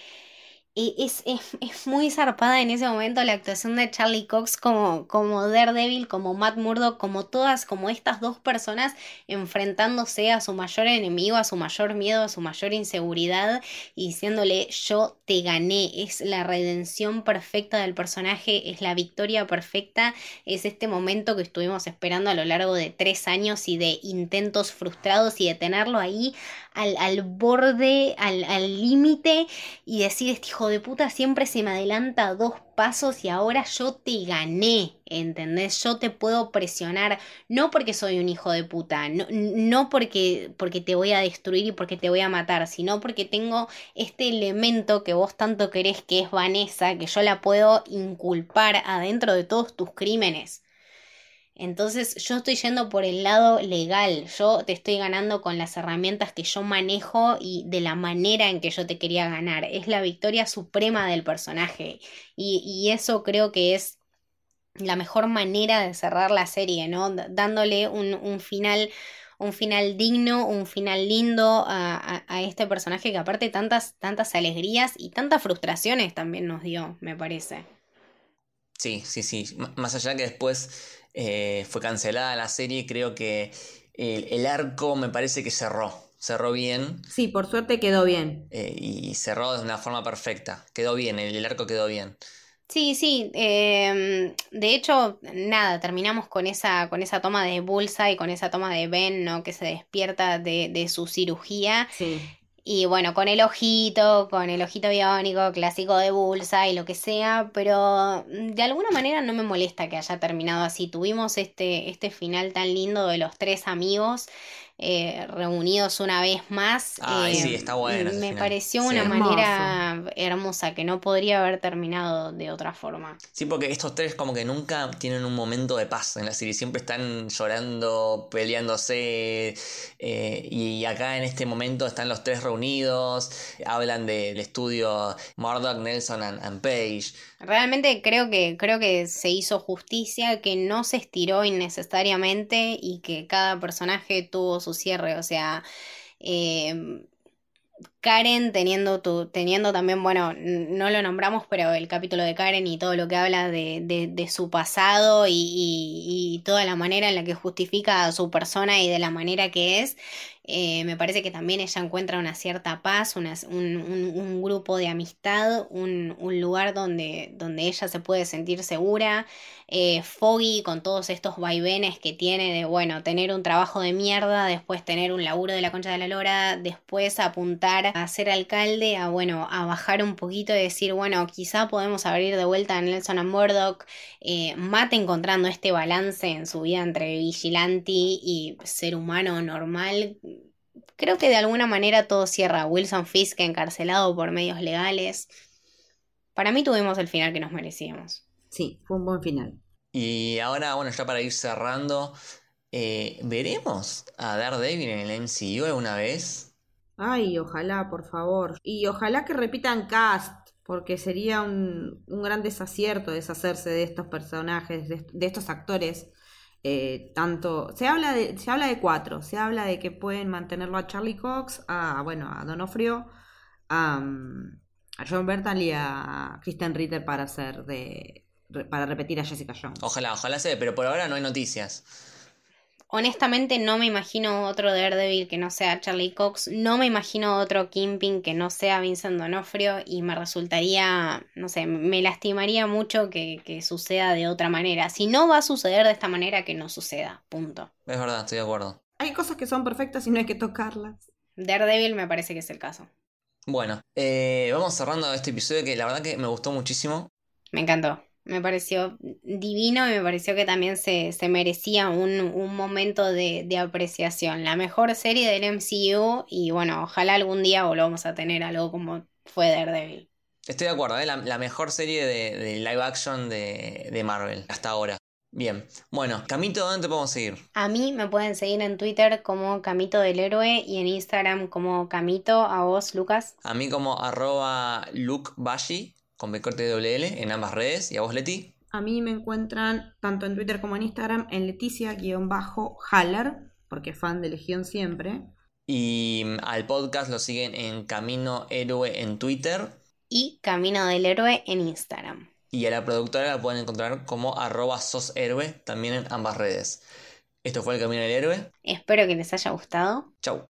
es, es, muy zarpada en ese momento la actuación de Charlie Cox como, como Daredevil, como Matt Murdock, como todas, como estas dos personas enfrentándose a su mayor enemigo, a su mayor miedo, a su mayor inseguridad y diciéndole yo te gané, es la redención perfecta del personaje, es la victoria perfecta, es este momento que estuvimos esperando a lo largo de tres años y de intentos frustrados y de tenerlo ahí al, al borde, al límite y decir este hijo de puta siempre se me adelanta dos pasos y ahora yo te gané, ¿entendés? Yo te puedo presionar, no porque soy un hijo de puta, no, no porque, porque te voy a destruir y porque te voy a matar, sino porque tengo este elemento que vos tanto querés que es Vanessa, que yo la puedo inculpar adentro de todos tus crímenes. Entonces yo estoy yendo por el lado legal, yo te estoy ganando con las herramientas que yo manejo y de la manera en que yo te quería ganar. Es la victoria suprema del personaje y, eso creo que es la mejor manera de cerrar la serie, ¿no? Dándole un, final un final digno, un final lindo a, a, este personaje que aparte tantas, tantas alegrías y tantas frustraciones también nos dio, me parece. Sí, sí, sí. más allá que después eh, fue cancelada la serie, creo que el, arco me parece que cerró, cerró bien. Sí, por suerte quedó bien. Eh, y cerró de una forma perfecta, quedó bien, el, arco quedó bien. Sí, sí. Em, de hecho, nada, terminamos con esa, con esa toma de Bulsa y con esa toma de Ben, ¿no? Que se despierta de, de su cirugía. Sí. Y bueno, con el ojito, con el ojito biónico, clásico de Bulsa y lo que sea, pero de alguna manera no me molesta que haya terminado así. Tuvimos este, este final tan lindo de los tres amigos eh, reunidos una vez más. Ay, sí, está bueno. Me pareció una manera hermosa que no podría haber terminado de otra forma. Sí, porque estos tres como que nunca tienen un momento de paz en la serie, siempre están llorando, peleándose eh, y acá en este momento están los tres reunidos, hablan del estudio Murdoch, Nelson and, Page. Realmente creo que, creo que se hizo justicia, que no se estiró innecesariamente y que cada personaje tuvo su cierre, o sea, em, Karen teniendo, tu, teniendo también, bueno, no lo nombramos, pero el capítulo de Karen y todo lo que habla de, de, su pasado y, y, toda la manera en la que justifica a su persona y de la manera que es, Eh, me parece que también ella encuentra una cierta paz, un, un, grupo de amistad, un, un, lugar donde, donde ella se puede sentir segura. Eh, Foggy con todos estos vaivenes que tiene de, bueno, tener un trabajo de mierda, después tener un laburo de la concha de la lora, después apuntar a ser alcalde, a, bueno, a bajar un poquito y decir, bueno, quizá podemos abrir de vuelta a Nelson and Murdoch. Eh, Matt encontrando este balance en su vida entre vigilante y ser humano normal Creo que de alguna manera todo cierra. Wilson Fisk encarcelado por medios legales. Para mí tuvimos el final que nos merecíamos. Sí, fue un buen final. Y ahora, bueno, ya para ir cerrando, eh, ¿veremos a Daredevil en el MCU alguna vez? Ay, ojalá, por favor. Y ojalá que repitan cast, porque sería un, un gran desacierto deshacerse de estos personajes, de estos actores eh, tanto, se habla, de, se habla de cuatro, se habla de que pueden mantenerlo a Charlie Cox, a, bueno, a Donofrio, a, a John Bertal y a Kristen Ritter para hacer de, para repetir a Jessica Jones. Ojalá, ojalá sea, pero por ahora no hay noticias honestamente no me imagino otro Daredevil que no sea Charlie Cox, no me imagino otro Kimping que no sea Vincent Donofrio y me resultaría, no sé, me lastimaría mucho que, que, suceda de otra manera. Si no va a suceder de esta manera, que no suceda, punto. Es verdad, estoy de acuerdo. Hay cosas que son perfectas y no hay que tocarlas. Daredevil me parece que es el caso. Bueno, eh, vamos cerrando este episodio que la verdad que me gustó muchísimo. Me encantó me pareció divino y me pareció que también se, merecía un, momento de, apreciación. La mejor serie del MCU y bueno, ojalá algún día volvamos a tener algo como fue Daredevil. Estoy de acuerdo, ¿eh? la, mejor serie de, live action de, Marvel hasta ahora. Bien, bueno, Camito, ¿dónde te podemos seguir? A mí me pueden seguir en Twitter como Camito del Héroe y en Instagram como Camito, a vos, Lucas. A mí como arroba Luke con B corte en ambas redes. ¿Y a vos, Leti? A mí me encuentran tanto en Twitter como en Instagram en Leticia-Haller, porque fan de Legión siempre. Y mm, al podcast lo siguen en Camino Héroe en Twitter. Y Camino del Héroe en Instagram. Y a la productora la pueden encontrar como arroba soshéroe también en ambas redes. Esto fue el Camino del Héroe. Espero que les haya gustado. Chau.